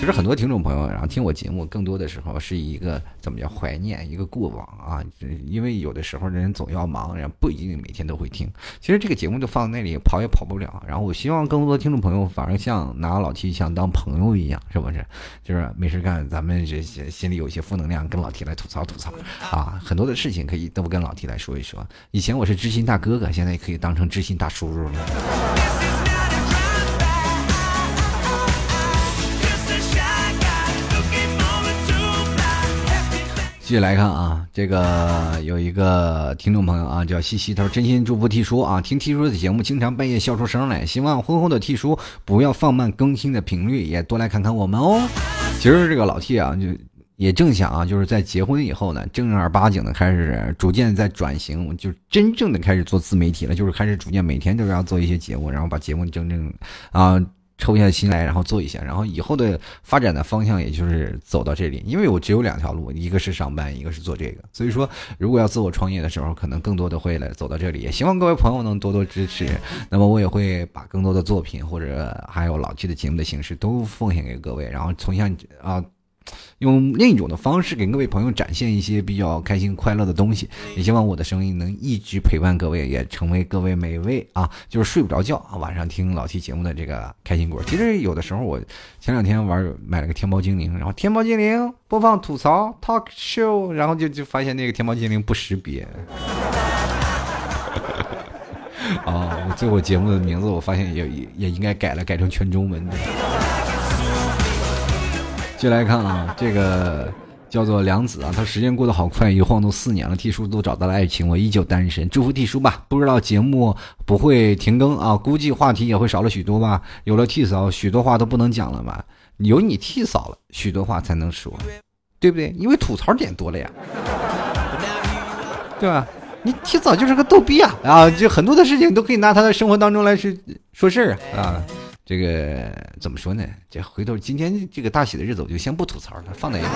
其实很多听众朋友，然后听我节目，更多的时候是一个怎么叫怀念一个过往啊，因为有的时候人总要忙，然后不一定每天都会听。其实这个节目就放在那里，跑也跑不了。然后我希望更多的听众朋友，反而像拿老 T 像当朋友一样，是不是？就是没事干，咱们这些心里有一些负能量，跟老 T 来吐槽吐槽 啊，很多的事情可以都跟老 T 来说一说。以前我是知心大哥哥，现在也可以当成知心大叔叔了。继续来看啊，这个有一个听众朋友啊，叫西西，他说真心祝福 T 叔啊，听 T 叔的节目经常半夜笑出声来，希望婚后的 T 叔不要放慢更新的频率，也多来看看我们哦。其实这个老 T 啊，就也正想啊，就是在结婚以后呢，正儿八经的开始逐渐在转型，就真正的开始做自媒体了，就是开始逐渐每天都要做一些节目，然后把节目真正啊。抽下心来，然后做一下，然后以后的发展的方向也就是走到这里。因为我只有两条路，一个是上班，一个是做这个。所以说，如果要自我创业的时候，可能更多的会来走到这里。也希望各位朋友能多多支持。那么我也会把更多的作品或者还有老季的节目的形式都奉献给各位，然后从像啊。用另一种的方式给各位朋友展现一些比较开心快乐的东西，也希望我的声音能一直陪伴各位，也成为各位每位啊，就是睡不着觉啊，晚上听老 T 节目的这个开心果。其实有的时候我前两天玩买了个天猫精灵，然后天猫精灵播放吐槽 talk show，然后就就发现那个天猫精灵不识别。啊，我，最后节目的名字我发现也也也应该改了，改成全中文的。接来看啊，这个叫做梁子啊，他时间过得好快，一晃都四年了。T 叔都找到了爱情，我依旧单身。祝福 T 叔吧，不知道节目不会停更啊，估计话题也会少了许多吧。有了 T 嫂，许多话都不能讲了吧？有你 T 嫂了，许多话才能说，对不对？因为吐槽点多了呀，对吧？你 T 嫂就是个逗逼啊啊！就很多的事情都可以拿他的生活当中来去说事儿啊啊。这个怎么说呢？这回头今天这个大喜的日子，我就先不吐槽了，放在一边。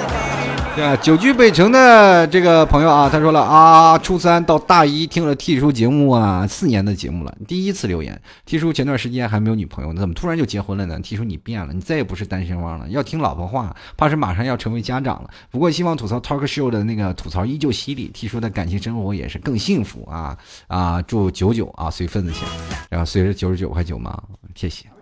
对啊，久居北城的这个朋友啊，他说了啊，初三到大一听了 T 叔节目啊，四年的节目了，第一次留言。T 叔前段时间还没有女朋友，怎么突然就结婚了呢？T 叔你变了，你再也不是单身汪了，要听老婆话，怕是马上要成为家长了。不过希望吐槽 Talk Show 的那个吐槽依旧犀利，T 叔的感情生活也是更幸福啊啊！祝九九啊随份子钱，然后随着九十九块九嘛，谢谢。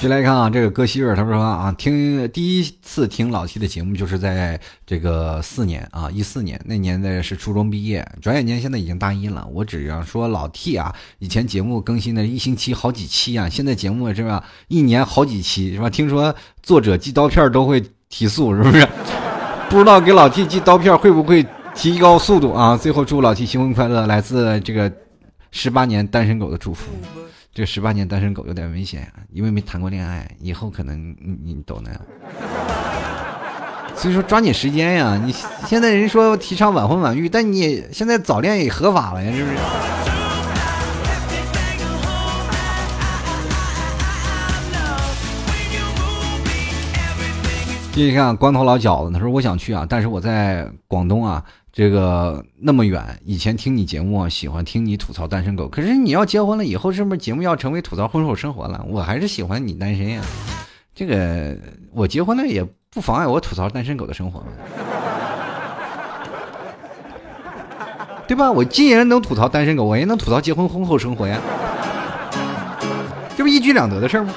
就来看啊，这个戈希尔他说啊，听第一次听老 T 的节目就是在这个四年啊，一四年那年的是初中毕业，转眼间现在已经大一了。我只要说老 T 啊，以前节目更新的一星期好几期啊，现在节目是吧，一年好几期是吧？听说作者寄刀片都会提速，是不是？不知道给老 T 寄刀片会不会提高速度啊？最后祝老 T 新婚快乐，来自这个十八年单身狗的祝福。这十八年单身狗有点危险啊，因为没谈过恋爱，以后可能你你懂的。所以说抓紧时间呀！你现在人说提倡晚婚晚育，但你现在早恋也合法了呀，是不是？继续看光头老饺子，他说我想去啊，但是我在广东啊。这个那么远，以前听你节目，喜欢听你吐槽单身狗。可是你要结婚了以后，是不是节目要成为吐槽婚后生活了？我还是喜欢你单身呀。这个我结婚了也不妨碍我吐槽单身狗的生活，对吧？我既然能吐槽单身狗，我也能吐槽结婚婚后生活呀，这不一举两得的事吗？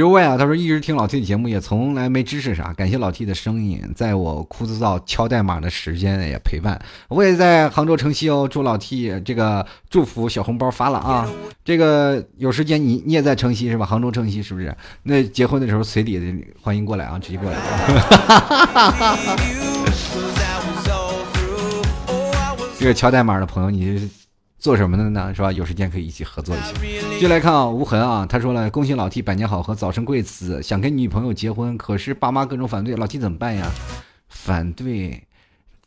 九位啊，他说一直听老 T 的节目，也从来没支持啥。感谢老 T 的声音，在我枯燥敲代码的时间也陪伴。我也在杭州城西哦，祝老 T 这个祝福小红包发了啊！这个有时间你你也在城西是吧？杭州城西是不是？那结婚的时候随礼欢迎过来啊，直接过来。这个敲代码的朋友，你。做什么的呢？是吧？有时间可以一起合作一下。就来看啊，无痕啊，他说了：“恭喜老 T 百年好合，早生贵子，想跟女朋友结婚，可是爸妈各种反对，老 T 怎么办呀？反对，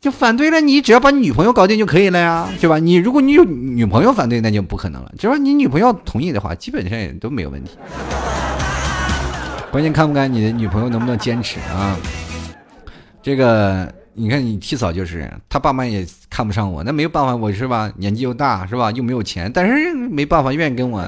就反对了。你只要把女朋友搞定就可以了呀，对吧？你如果你有女朋友反对，那就不可能了。只要你女朋友同意的话，基本上也都没有问题。关键看不看你的女朋友能不能坚持啊？这个。”你看，你提早就是他爸妈也看不上我，那没有办法，我是吧？年纪又大，是吧？又没有钱，但是没办法，愿意跟我。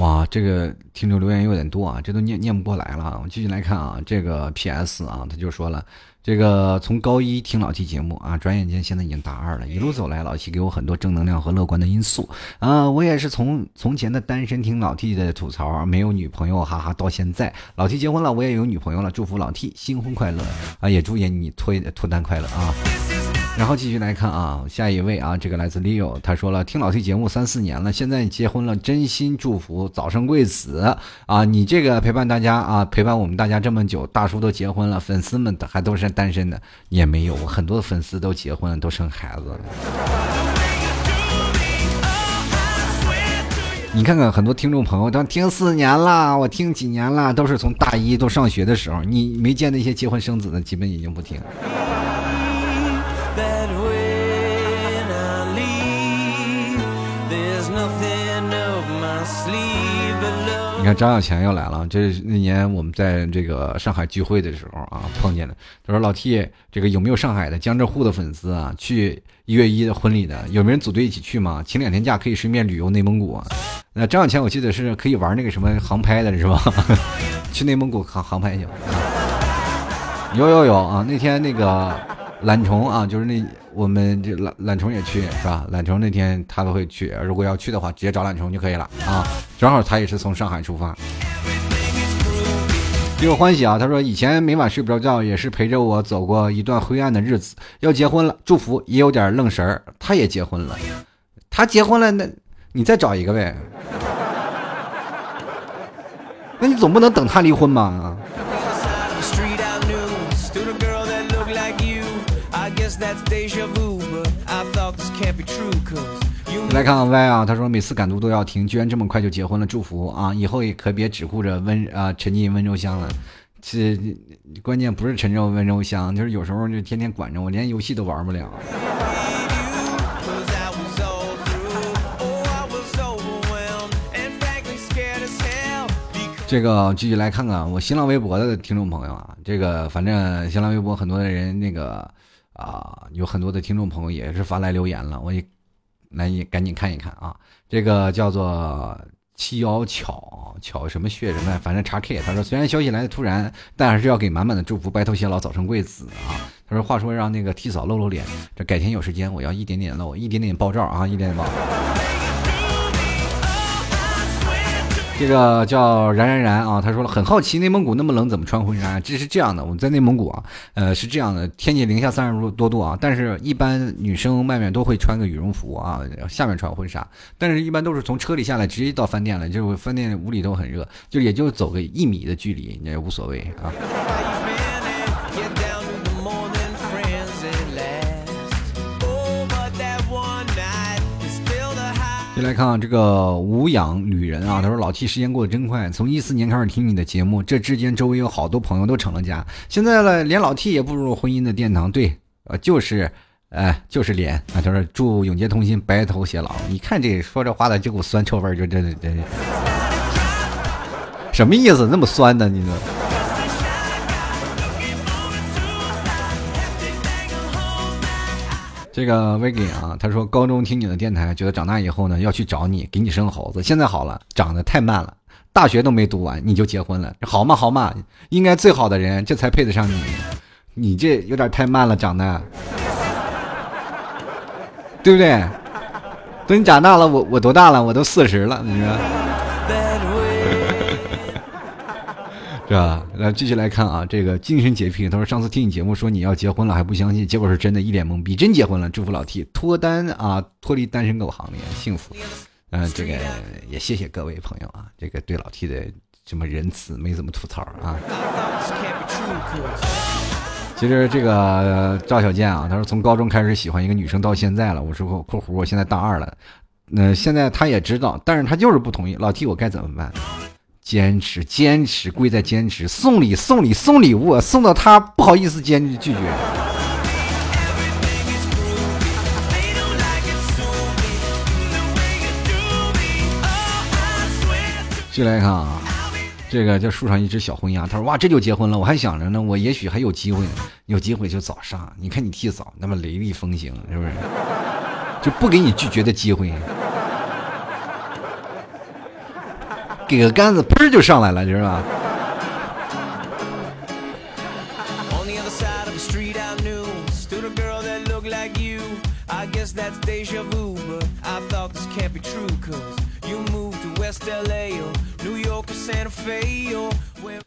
哇，这个听众留言有点多啊，这都念念不过来了。我继续来看啊，这个 P.S. 啊，他就说了，这个从高一听老 T 节目啊，转眼间现在已经大二了，一路走来，老 T 给我很多正能量和乐观的因素啊。我也是从从前的单身听老 T 的吐槽，没有女朋友，哈哈，到现在老 T 结婚了，我也有女朋友了，祝福老 T 新婚快乐啊，也祝愿你脱脱单快乐啊。然后继续来看啊，下一位啊，这个来自 Leo，他说了，听老 T 节目三四年了，现在结婚了，真心祝福早生贵子啊！你这个陪伴大家啊，陪伴我们大家这么久，大叔都结婚了，粉丝们还都是单身的，也没有，很多粉丝都结婚了，都生孩子了。你看看很多听众朋友都听四年了，我听几年了，都是从大一都上学的时候，你没见那些结婚生子的，基本已经不听。你看张小钱又来了，这是那年我们在这个上海聚会的时候啊碰见的。他说：“老 T，这个有没有上海的江浙沪的粉丝啊？去一月一的婚礼的，有没有人组队一起去吗？请两天假可以顺便旅游内蒙古。”那张小钱我记得是可以玩那个什么航拍的是吧？去内蒙古航航拍去。有有有啊！那天那个懒虫啊，就是那我们这懒懒虫也去是吧？懒虫那天他都会去，如果要去的话，直接找懒虫就可以了啊。正好他也是从上海出发，给我欢喜啊！他说以前每晚睡不着觉，也是陪着我走过一段灰暗的日子。要结婚了，祝福也有点愣神儿。他也结婚了，他结婚了，那你再找一个呗？那你总不能等他离婚吧？来看看 Y 啊，他说每次赶路都要停，居然这么快就结婚了，祝福啊！以后也可别只顾着温啊沉浸温州乡了，这关键不是沉浸温州乡，就是有时候就天天管着我，连游戏都玩不了。这个继续来看看我新浪微博的听众朋友啊，这个反正新浪微博很多的人那个啊，有很多的听众朋友也是发来留言了，我也。来，你赶紧看一看啊！这个叫做七幺巧巧什么穴什么，反正查 K。他说，虽然消息来的突然，但还是要给满满的祝福，白头偕老，早生贵子啊！他说，话说让那个替嫂露露脸，这改天有时间我要一点点露，一点点爆照啊，一点点爆。这个叫然然然啊，他说了很好奇，内蒙古那么冷，怎么穿婚纱？这是这样的，我们在内蒙古啊，呃，是这样的，天气零下三十多度啊，但是一般女生外面都会穿个羽绒服啊，下面穿婚纱，但是一般都是从车里下来直接到饭店了，就是饭店屋里都很热，就也就走个一米的距离，也无所谓啊。来看啊，这个无氧女人啊，她说：“老 T，时间过得真快，从一四年开始听你的节目，这之间周围有好多朋友都成了家，现在呢，连老 T 也步入婚姻的殿堂。对，呃，就是，哎，就是连啊。他说祝永结同心，白头偕老。你看这说这话的这股酸臭味，就真的真，什么意思？那么酸呢？你说？”这个 Vicky 啊，他说高中听你的电台，觉得长大以后呢要去找你，给你生猴子。现在好了，长得太慢了，大学都没读完你就结婚了，好嘛？好嘛？应该最好的人，这才配得上你。你这有点太慢了，长得，对不对？等你长大了，我我多大了？我都四十了，你说。是吧？来继续来看啊，这个精神洁癖，他说上次听你节目说你要结婚了还不相信，结果是真的，一脸懵逼，真结婚了，祝福老 T 脱单啊，脱离单身狗行列，幸福。嗯，这个 也谢谢各位朋友啊，这个对老 T 的这么仁慈，没怎么吐槽啊。其实这个赵小健啊，他说从高中开始喜欢一个女生到现在了，我说括弧我现在大二了，那现在他也知道，但是他就是不同意，老 T 我该怎么办？坚持，坚持，贵在坚持。送礼，送礼，送礼物，送到他不好意思坚拒拒绝。进来看啊，这个叫树上一只小昏鸦，他说：“哇，这就结婚了，我还想着呢，我也许还有机会呢，有机会就早上。你看你替嫂那么雷厉风行，是不是？就不给你拒绝的机会。”给个杆子，砰就上来了，知道吧？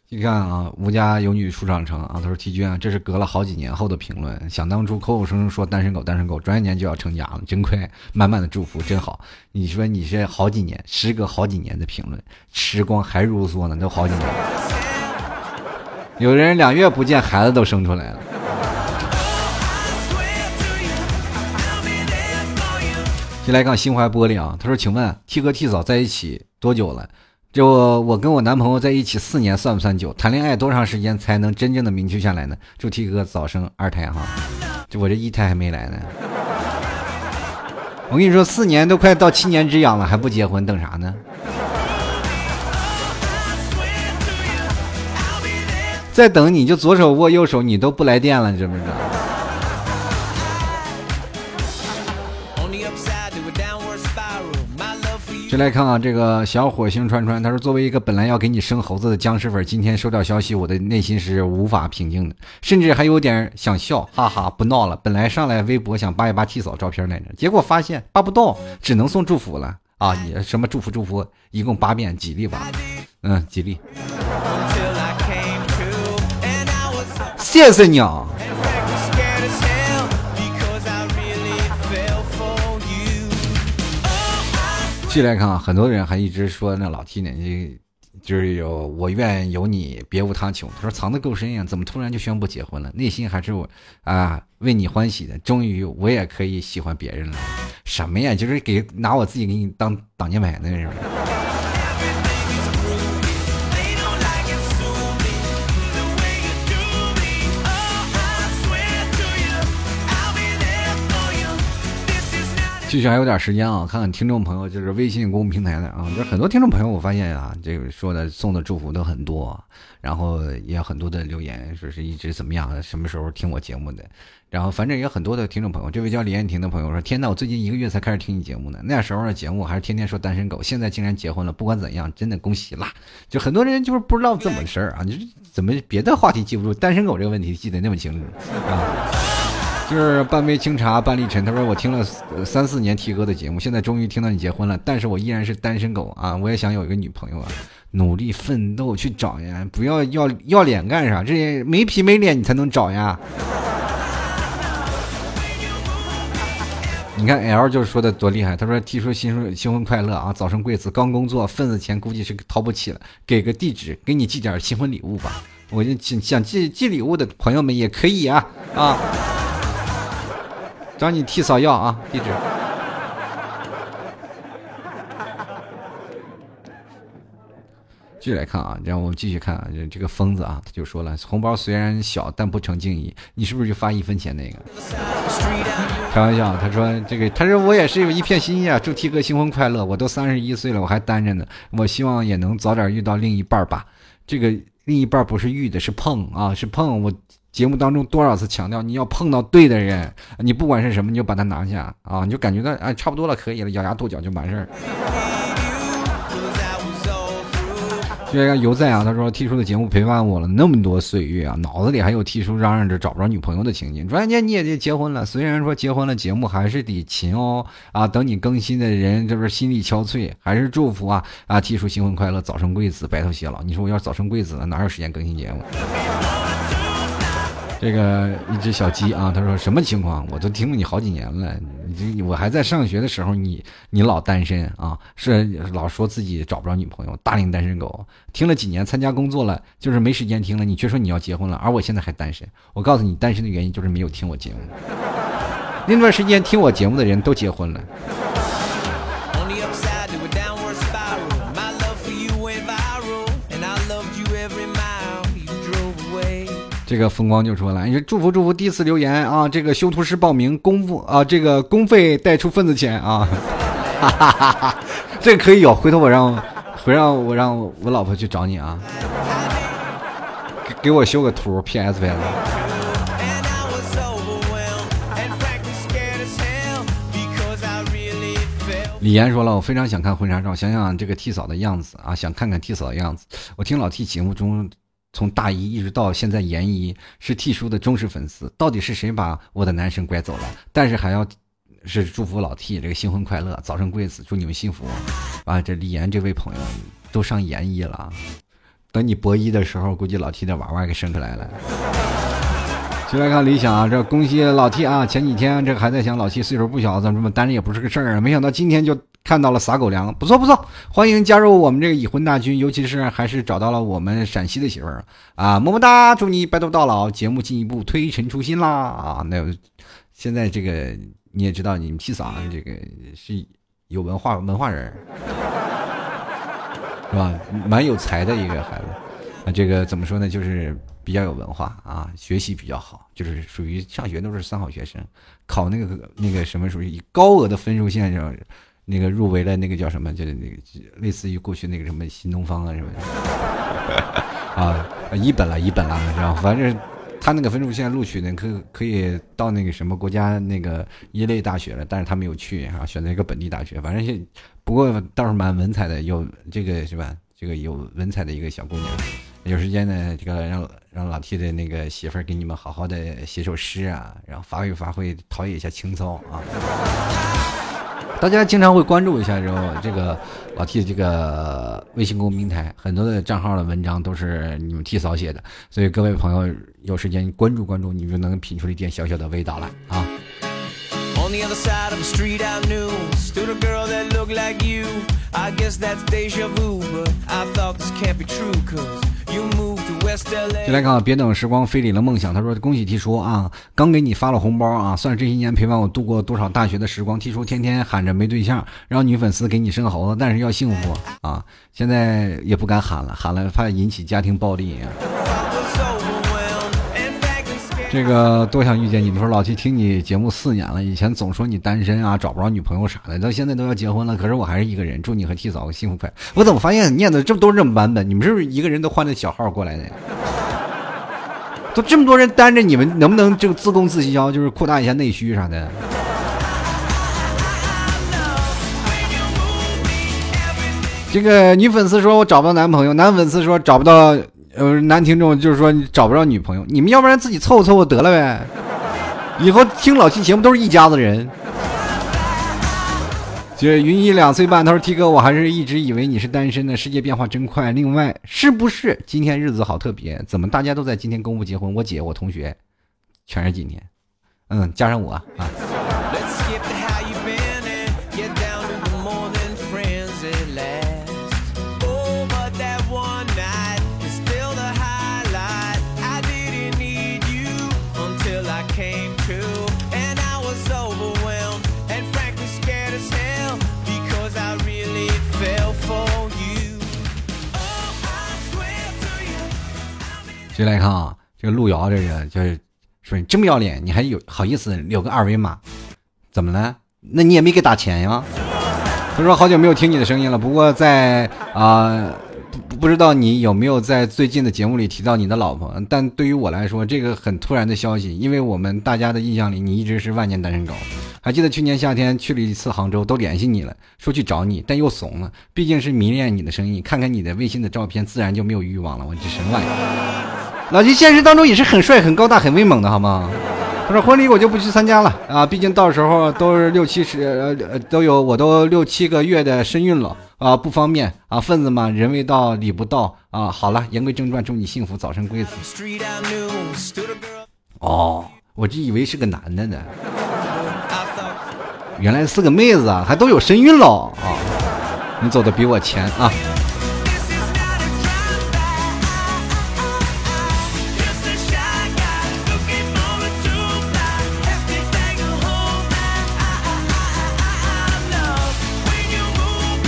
你看啊，吴家有女初长成啊，他说 T 君啊，这是隔了好几年后的评论。想当初口口声声说单身狗单身狗，转眼间就要成家了，真快！满满的祝福，真好。你说你是好几年，时隔好几年的评论，时光还如梭呢，都好几年。有人两月不见，孩子都生出来了。先来看心怀玻璃啊，他说：“请问 T 哥 T 嫂在一起多久了？就我跟我男朋友在一起四年，算不算久？谈恋爱多长时间才能真正的明确下来呢？祝 T 哥早生二胎哈！就我这一胎还没来呢。我跟你说，四年都快到七年之痒了，还不结婚，等啥呢？再等你就左手握右手，你都不来电了，你知不知道？”就来看啊，这个小火星川川，他说：“作为一个本来要给你生猴子的僵尸粉，今天收到消息，我的内心是无法平静的，甚至还有点想笑，哈哈，不闹了。本来上来微博想扒一扒替嫂照片来着，结果发现扒不到，只能送祝福了啊！你什么祝福祝福，一共八遍，吉利吧？嗯，吉利。谢谢你啊。”续来看啊，很多人还一直说那老 T 呢，就是有我愿有你，别无他求。他说藏的够深呀，怎么突然就宣布结婚了？内心还是我啊为你欢喜的，终于我也可以喜欢别人了。什么呀？就是给拿我自己给你当挡箭牌呢，是继续还有点时间啊，看看听众朋友就是微信公共平台的啊，就是很多听众朋友，我发现啊，这个说的送的祝福都很多，然后也很多的留言说是一直怎么样，什么时候听我节目的，然后反正也很多的听众朋友，这位叫李艳婷的朋友说，天呐，我最近一个月才开始听你节目呢，那时候的节目还是天天说单身狗，现在竟然结婚了，不管怎样，真的恭喜啦！就很多人就是不知道怎么事儿啊，你怎么别的话题记不住，单身狗这个问题记得那么清楚啊？就是半杯清茶半粒尘。他说我听了三四年 T 哥的节目，现在终于听到你结婚了，但是我依然是单身狗啊！我也想有一个女朋友啊，努力奋斗去找呀，不要要要脸干啥？这些没皮没脸你才能找呀！你看 L 就是说的多厉害，他说 T 叔新婚新婚快乐啊，早生贵子，刚工作份子钱估计是掏不起了，给个地址给你寄点新婚礼物吧，我就想想寄寄礼物的朋友们也可以啊啊！找你替嫂要啊，地址。继续来看啊，让我们继续看啊，这个疯子啊，他就说了，红包虽然小，但不成敬意。你是不是就发一分钱那个？开玩笑，他说这个，他说我也是有一片心意啊，祝 T 哥新婚快乐。我都三十一岁了，我还单着呢，我希望也能早点遇到另一半吧。这个另一半不是遇的，是碰啊，是碰我。节目当中多少次强调，你要碰到对的人，你不管是什么，你就把它拿下啊！你就感觉到哎，差不多了，可以了，咬牙跺脚就完事儿。就像尤在啊，他说 T 叔的节目陪伴我了那么多岁月啊，脑子里还有 T 叔嚷嚷着找不着女朋友的情景。突然间你也得结婚了，虽然说结婚了，节目还是得勤哦啊！等你更新的人，这不是心力憔悴，还是祝福啊啊！T 叔新婚快乐，早生贵子，白头偕老。你说我要早生贵子了，哪有时间更新节目？这个一只小鸡啊，他说什么情况？我都听了你好几年了，你这我还在上学的时候，你你老单身啊，是老说自己找不着女朋友，大龄单身狗。听了几年，参加工作了，就是没时间听了。你却说你要结婚了，而我现在还单身。我告诉你，单身的原因就是没有听我节目。那段时间听我节目的人都结婚了。这个风光就说了，你说祝福祝福，第一次留言啊，这个修图师报名公付啊，这个公费带出份子钱啊，哈哈哈哈这个可以有，回头我让，回让我让我老婆去找你啊，给给我修个图，PS 呗。李岩说了，我非常想看婚纱照，想想这个替嫂的样子啊，想看看替嫂的样子。我听老替节目中。从大一一直到现在研一，是 T 叔的忠实粉丝。到底是谁把我的男神拐走了？但是还要，是祝福老 T 这个新婚快乐，早生贵子，祝你们幸福。啊，这李岩这位朋友都上研一了，等你博一的时候，估计老 T 的娃娃给生出来了。就来看理想啊，这恭喜老 T 啊！前几天这还在想老 T 岁数不小，怎么这么单着也不是个事儿啊？没想到今天就看到了撒狗粮，不错不错，欢迎加入我们这个已婚大军，尤其是还是找到了我们陕西的媳妇儿啊，么么哒！祝你白头到老，节目进一步推陈出新啦啊！那现在这个你也知道，你们七嫂这个是有文化文化人，是吧？蛮有才的一个孩子啊，这个怎么说呢？就是。比较有文化啊，学习比较好，就是属于上学都是三好学生，考那个那个什么属于以高额的分数线上，那个入围了那个叫什么，就是那个类似于过去那个什么新东方啊什么的 啊，一本了，一本了，然后反正他那个分数线录取的可可以到那个什么国家那个一类大学了，但是他没有去啊，选择一个本地大学，反正不过倒是蛮文采的，有这个是吧？这个有文采的一个小姑娘。有时间呢，这个让让老 T 的那个媳妇儿给你们好好的写首诗啊，然后发挥发挥，陶冶一下情操啊。大家经常会关注一下，然后这个老 T 的这个微信公平台，很多的账号的文章都是你们 T 嫂写的，所以各位朋友有时间关注关注，你就能品出一点小小的味道来啊。就来看，别等时光飞离了梦想。他说：“恭喜 T 叔啊，刚给你发了红包啊，算这些年陪伴我度过多少大学的时光。T 叔天天喊着没对象，让女粉丝给你生猴子，但是要幸福啊，现在也不敢喊了，喊了怕引起家庭暴力。”这个多想遇见你。你说老七听你节目四年了，以前总说你单身啊，找不着女朋友啥的，到现在都要结婚了，可是我还是一个人。祝你和替嫂幸福快乐。我怎么发现念的这么都是这么版本？你们是不是一个人都换的小号过来的呀？都这么多人单着，你们能不能就自供自销，就是扩大一下内需啥的？这个女粉丝说我找不到男朋友，男粉丝说找不到。呃，男听众就是说你找不着女朋友，你们要不然自己凑合凑合得了呗。以后听老 T 节目都是一家子人。这云一两岁半，他说 T 哥，我还是一直以为你是单身的，世界变化真快。另外，是不是今天日子好特别？怎么大家都在今天公布结婚？我姐、我同学，全是今天。嗯，加上我啊。谁来看啊？这个路遥，这个就是说你真不要脸，你还有好意思留个二维码？怎么了？那你也没给打钱呀？他说好久没有听你的声音了，不过在啊，不不知道你有没有在最近的节目里提到你的老婆？但对于我来说，这个很突然的消息，因为我们大家的印象里，你一直是万年单身狗。还记得去年夏天去了一次杭州，都联系你了，说去找你，但又怂了，毕竟是迷恋你的声音，看看你的微信的照片，自然就没有欲望了。我这什么玩意儿？老金现实当中也是很帅、很高大、很威猛的，好吗？他说婚礼我就不去参加了啊，毕竟到时候都是六七十，呃，都有我都六七个月的身孕了啊，不方便啊。份子嘛，人未到，礼不到啊。好了，言归正传，祝你幸福，早生贵子。哦，我这以为是个男的呢，原来是个妹子啊，还都有身孕了啊。你走的比我前啊。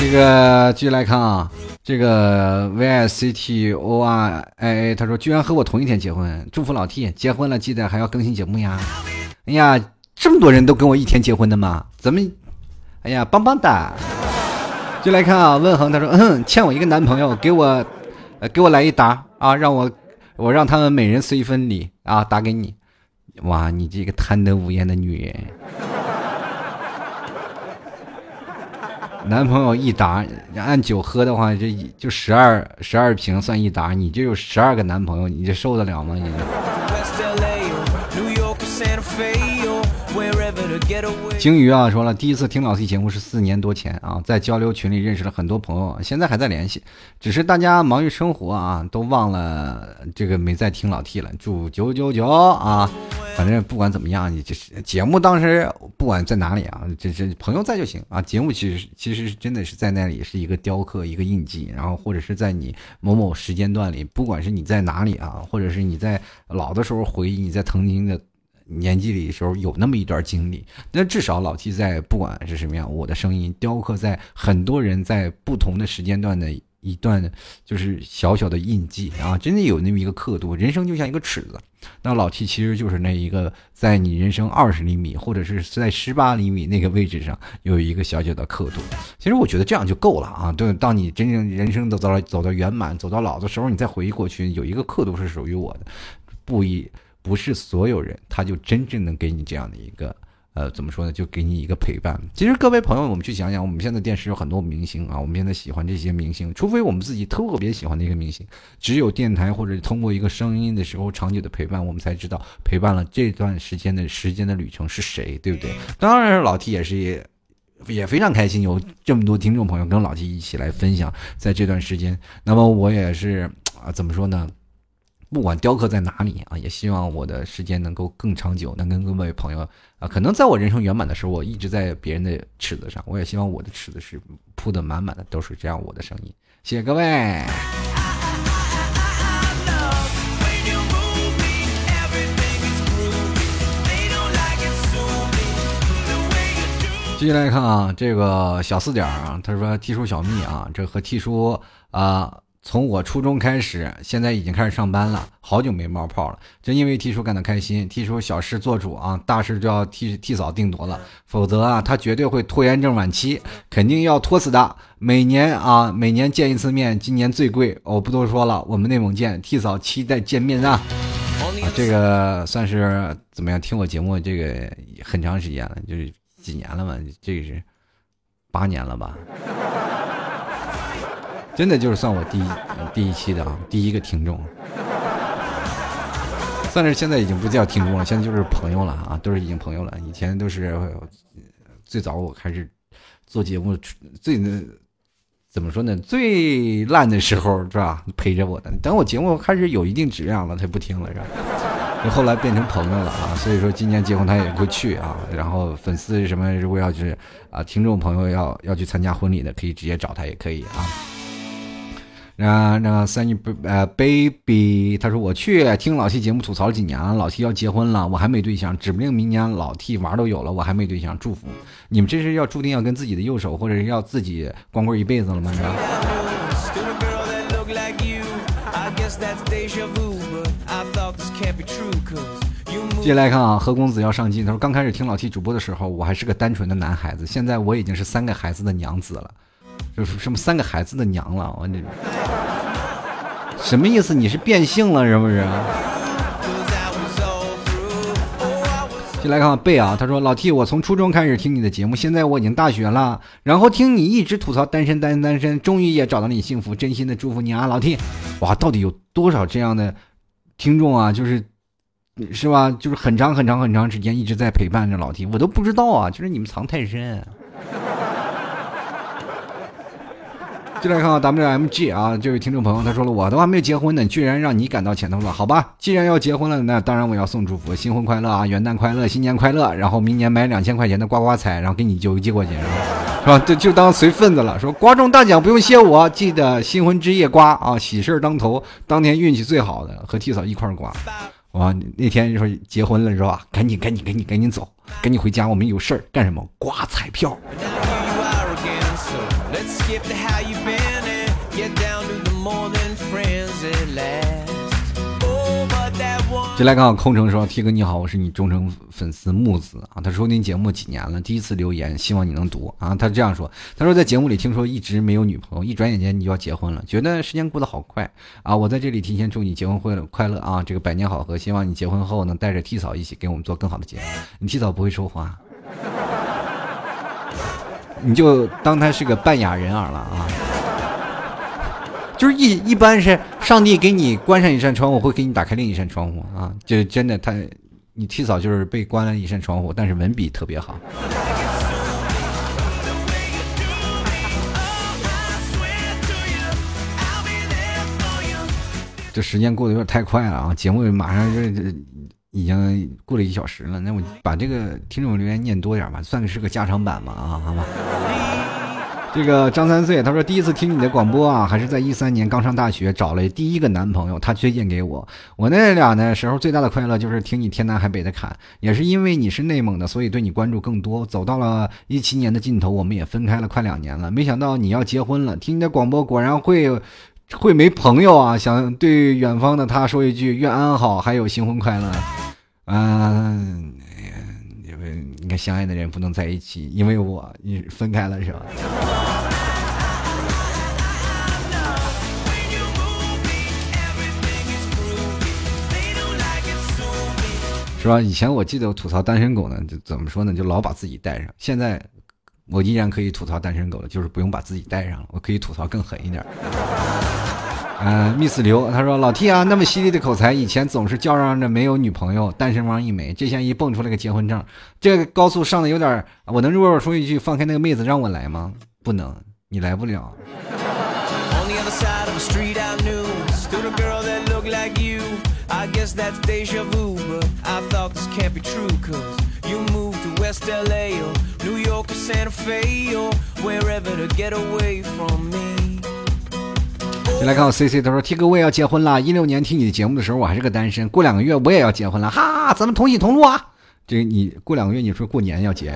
这个继续来看啊，这个 V I C T O R I A，他说居然和我同一天结婚，祝福老 T 结婚了，记得还要更新节目呀。哎呀，这么多人都跟我一天结婚的吗？怎么，哎呀，棒棒哒！就来看啊，问恒他说，嗯，欠我一个男朋友，给我，给我来一打啊，让我，我让他们每人随一份礼啊，打给你。哇，你这个贪得无厌的女人。男朋友一打，按酒喝的话，这就十二十二瓶算一打，你就有十二个男朋友，你这受得了吗？你？鲸鱼啊说了，第一次听老 T 节目是四年多前啊，在交流群里认识了很多朋友，现在还在联系，只是大家忙于生活啊，都忘了这个没再听老 T 了。祝九九九啊！反正不管怎么样，你就是节目当时不管在哪里啊，这这朋友在就行啊。节目其实其实真的是在那里是一个雕刻一个印记，然后或者是在你某某时间段里，不管是你在哪里啊，或者是你在老的时候回忆你在曾经的。年纪里的时候有那么一段经历，那至少老七在不管是什么样，我的声音雕刻在很多人在不同的时间段的一段就是小小的印记啊，真的有那么一个刻度。人生就像一个尺子，那老七其实就是那一个在你人生二十厘米或者是在十八厘米那个位置上有一个小小的刻度。其实我觉得这样就够了啊。对，当你真正人生走到了走到圆满走到老的时候，你再回忆过去，有一个刻度是属于我的，不一。不是所有人，他就真正能给你这样的一个，呃，怎么说呢？就给你一个陪伴。其实各位朋友，我们去想想，我们现在电视有很多明星啊，我们现在喜欢这些明星，除非我们自己特别喜欢的一个明星，只有电台或者通过一个声音的时候长久的陪伴，我们才知道陪伴了这段时间的时间的旅程是谁，对不对？当然，老 T 也是也也非常开心，有这么多听众朋友跟老 T 一起来分享在这段时间。那么我也是啊，怎么说呢？不管雕刻在哪里啊，也希望我的时间能够更长久，能跟各位朋友啊，可能在我人生圆满的时候，我一直在别人的尺子上，我也希望我的尺子是铺的满满的，都是这样我的声音。谢谢各位。继续来看啊，这个小四点啊，他说 T 叔小蜜啊，这和 T 叔啊。从我初中开始，现在已经开始上班了，好久没冒泡了。真因为 T 叔感到开心，T 叔小事做主啊，大事就要替替嫂定夺了，否则啊，他绝对会拖延症晚期，肯定要拖死的。每年啊，每年见一次面，今年最贵，我不多说了，我们内蒙见，替嫂期待见面啊。这个算是怎么样？听我节目这个很长时间了，就是几年了嘛，这个是八年了吧。真的就是算我第一第一期的啊，第一个听众，算是现在已经不叫听众了，现在就是朋友了啊，都是已经朋友了。以前都是最早我开始做节目最怎么说呢？最烂的时候是吧？陪着我的，等我节目开始有一定质量了，他不听了是吧？后来变成朋友了啊，所以说今年结婚他也会去啊。然后粉丝什么如果要是啊听众朋友要要去参加婚礼的，可以直接找他也可以啊。啊，那个三女呃，baby，他说我去听老 T 节目吐槽几年了，老 T 要结婚了，我还没对象，指不定明年老 T 娃都有了，我还没对象，祝福你们，这是要注定要跟自己的右手，或者是要自己光棍一辈子了吗？接下来看啊，何公子要上镜，他说刚开始听老 T 主播的时候，我还是个单纯的男孩子，现在我已经是三个孩子的娘子了。就是什么三个孩子的娘了，我这什么意思？你是变性了是不是？进来看看贝啊，他说老 T，我从初中开始听你的节目，现在我已经大学了，然后听你一直吐槽单身单身单身，终于也找到你幸福，真心的祝福你啊，老 T。哇，到底有多少这样的听众啊？就是是吧？就是很长很长很长时间一直在陪伴着老 T，我都不知道啊，就是你们藏太深。进来看看 WMG 啊，这位听众朋友，他说了，我都还没结婚呢，居然让你赶到前头了，好吧？既然要结婚了，那当然我要送祝福，新婚快乐啊，元旦快乐，新年快乐，然后明年买两千块钱的刮刮彩，然后给你邮寄过去，是吧？就就当随份子了，说刮中大奖不用谢我，记得新婚之夜刮啊，喜事当头，当天运气最好的和替嫂一块刮，哇，那天就说结婚了是吧？赶紧赶紧赶紧赶紧走，赶紧回家，我们有事儿干什么？刮彩票。进来刚好空城说：“T 哥你好，我是你忠诚粉丝木子啊。他说您节目几年了，第一次留言，希望你能读啊。他这样说，他说在节目里听说一直没有女朋友，一转眼间你就要结婚了，觉得时间过得好快啊。我在这里提前祝你结婚会快乐啊，这个百年好合，希望你结婚后能带着 T 嫂一起给我们做更好的节目。你 T 嫂不会说话，你就当他是个半哑人耳了啊。”就是一一般是上帝给你关上一扇窗户，会给你打开另一扇窗户啊！就真的他，你提早就是被关了一扇窗户，但是文笔特别好。这时间过得有点太快了啊！节目马上这这已经过了一小时了，那我把这个听众留言念多点吧，算是个加长版嘛啊，好吧。这个张三岁他说第一次听你的广播啊，还是在一三年刚上大学，找了第一个男朋友，他推荐给我。我那俩呢时候最大的快乐就是听你天南海北的侃，也是因为你是内蒙的，所以对你关注更多。走到了一七年的尽头，我们也分开了快两年了，没想到你要结婚了。听你的广播果然会。会没朋友啊？想对远方的他说一句愿安好，还有新婚快乐。嗯，嗯你看相爱的人不能在一起，因为我你分开了是吧？是吧？以前我记得我吐槽单身狗呢，就怎么说呢？就老把自己带上。现在我依然可以吐槽单身狗了，就是不用把自己带上了，我可以吐槽更狠一点。嗯，miss 刘他说老 T 啊，那么犀利的口才，以前总是叫嚷着没有女朋友，单身汪一枚，这下一蹦出来个结婚证，这个高速上的有点，我能弱弱说一句，放开那个妹子让我来吗？不能，你来不了。先来看我 C C，他说 T 哥我也要结婚了。一六年听你的节目的时候，我还是个单身。过两个月我也要结婚了，哈，咱们同喜同路啊！这你过两个月你说过年要结？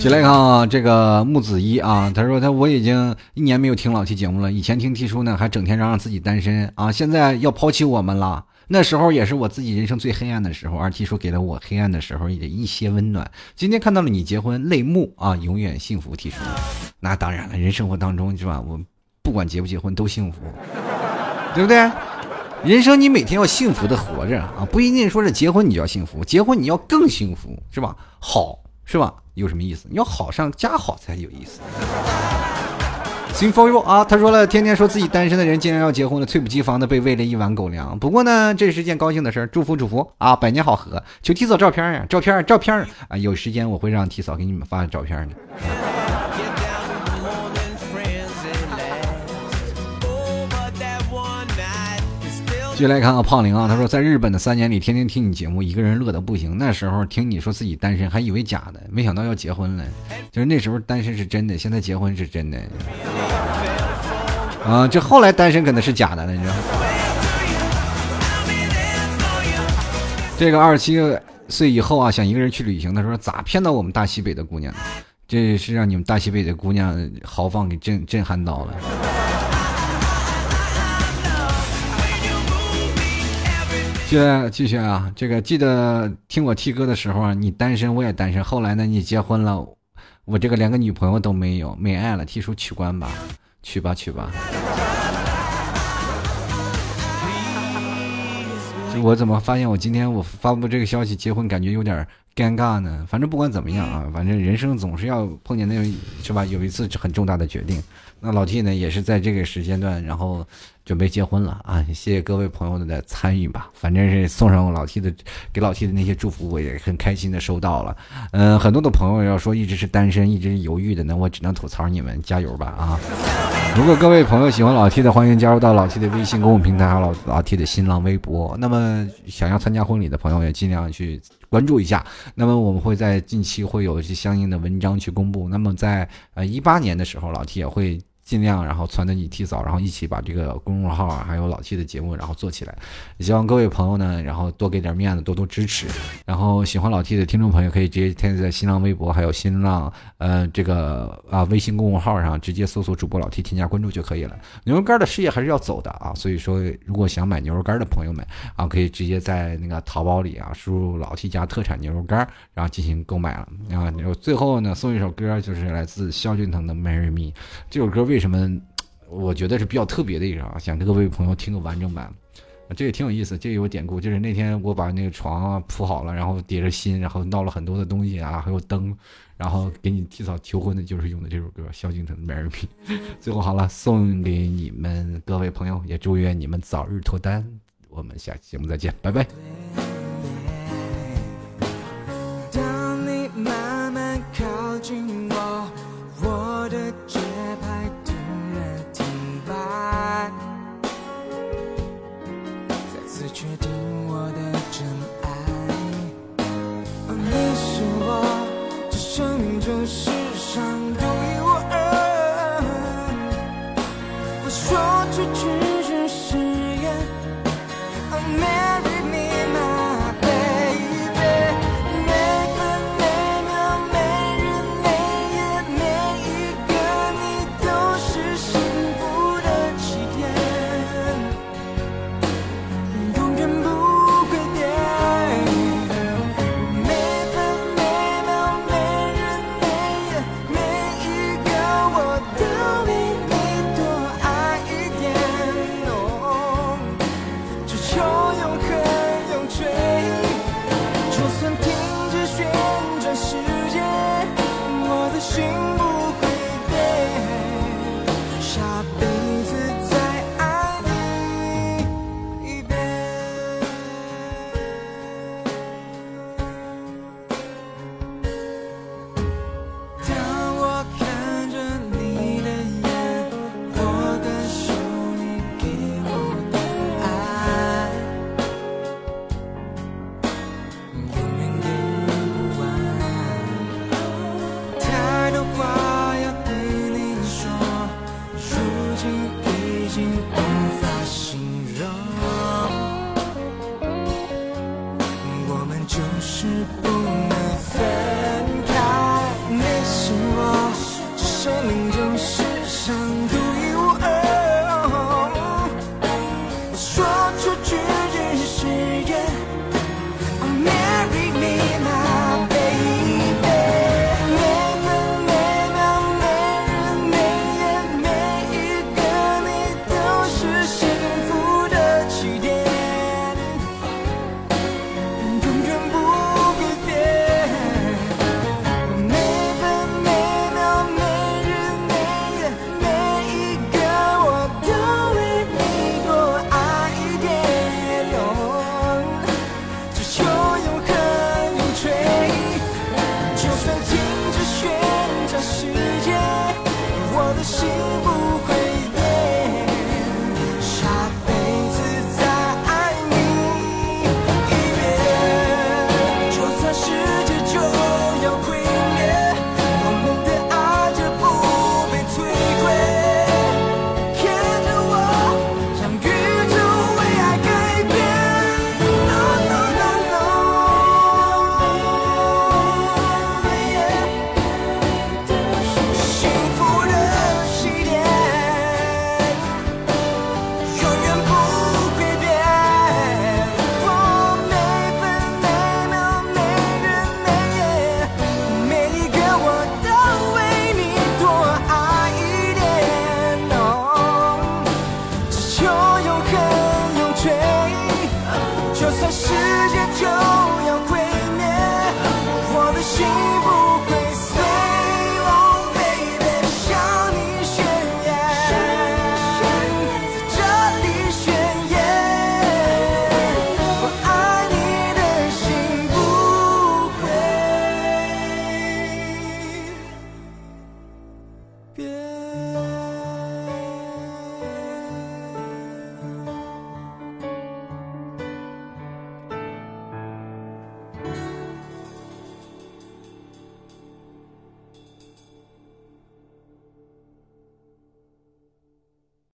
先来看啊，这个木子一啊，他说他我已经一年没有听老 T 节目了。以前听 T 叔呢，还整天嚷嚷自己单身啊，现在要抛弃我们了。那时候也是我自己人生最黑暗的时候，而 T 叔给了我黑暗的时候的一些温暖。今天看到了你结婚，泪目啊，永远幸福，T 叔。那当然了，人生活当中是吧？我不管结不结婚都幸福，对不对？人生你每天要幸福的活着啊，不一定说是结婚你就要幸福，结婚你要更幸福，是吧？好是吧？有什么意思？你要好上加好才有意思。Sing for you 啊，他说了，天天说自己单身的人竟然要结婚了，猝不及防的被喂了一碗狗粮。不过呢，这是件高兴的事儿，祝福祝福啊，百年好合。求提嫂照片呀，照片照片啊，有时间我会让提嫂给你们发照片的。继续来看啊，胖玲啊，他说在日本的三年里，天天听你节目，一个人乐得不行。那时候听你说自己单身，还以为假的，没想到要结婚了。就是那时候单身是真的，现在结婚是真的。啊，这后来单身可能是假的了，你知道？这个二十七岁以后啊，想一个人去旅行，他说咋骗到我们大西北的姑娘？这是让你们大西北的姑娘豪放给震震撼到了。继继续啊，这个记得听我 T 歌的时候啊，你单身我也单身。后来呢，你结婚了，我这个连个女朋友都没有，没爱了。T 叔取关吧，取吧取吧。就我怎么发现我今天我发布这个消息结婚感觉有点尴尬呢？反正不管怎么样啊，反正人生总是要碰见那种是吧？有一次很重大的决定，那老 T 呢也是在这个时间段，然后。准备结婚了啊！谢谢各位朋友的参与吧，反正是送上老 T 的，给老 T 的那些祝福，我也很开心的收到了。嗯，很多的朋友要说一直是单身，一直犹豫的，那我只能吐槽你们，加油吧啊！如果各位朋友喜欢老 T 的，欢迎加入到老 T 的微信公众平台还有老老 T 的新浪微博。那么想要参加婚礼的朋友也尽量去关注一下。那么我们会在近期会有一些相应的文章去公布。那么在呃一八年的时候，老 T 也会。尽量，然后传的你提早，然后一起把这个公众号啊，还有老 T 的节目，然后做起来。希望各位朋友呢，然后多给点面子，多多支持。然后喜欢老 T 的听众朋友，可以直接添加在新浪微博，还有新浪呃这个啊微信公众号上，直接搜索主播老 T，添加关注就可以了。牛肉干的事业还是要走的啊，所以说如果想买牛肉干的朋友们啊，可以直接在那个淘宝里啊输入老 T 家特产牛肉干，然后进行购买了啊。最后呢，送一首歌，就是来自萧敬腾的《Marry Me》这首歌为。什么？我觉得是比较特别的一首啊，想跟各位朋友听个完整版。这个挺有意思，这有典故，就是那天我把那个床铺好了，然后叠着新，然后闹了很多的东西啊，还有灯，然后给你提早求婚的，就是用的这首歌《萧敬腾的美人品》。最后好了，送给你们各位朋友，也祝愿你们早日脱单。我们下期节目再见，拜拜。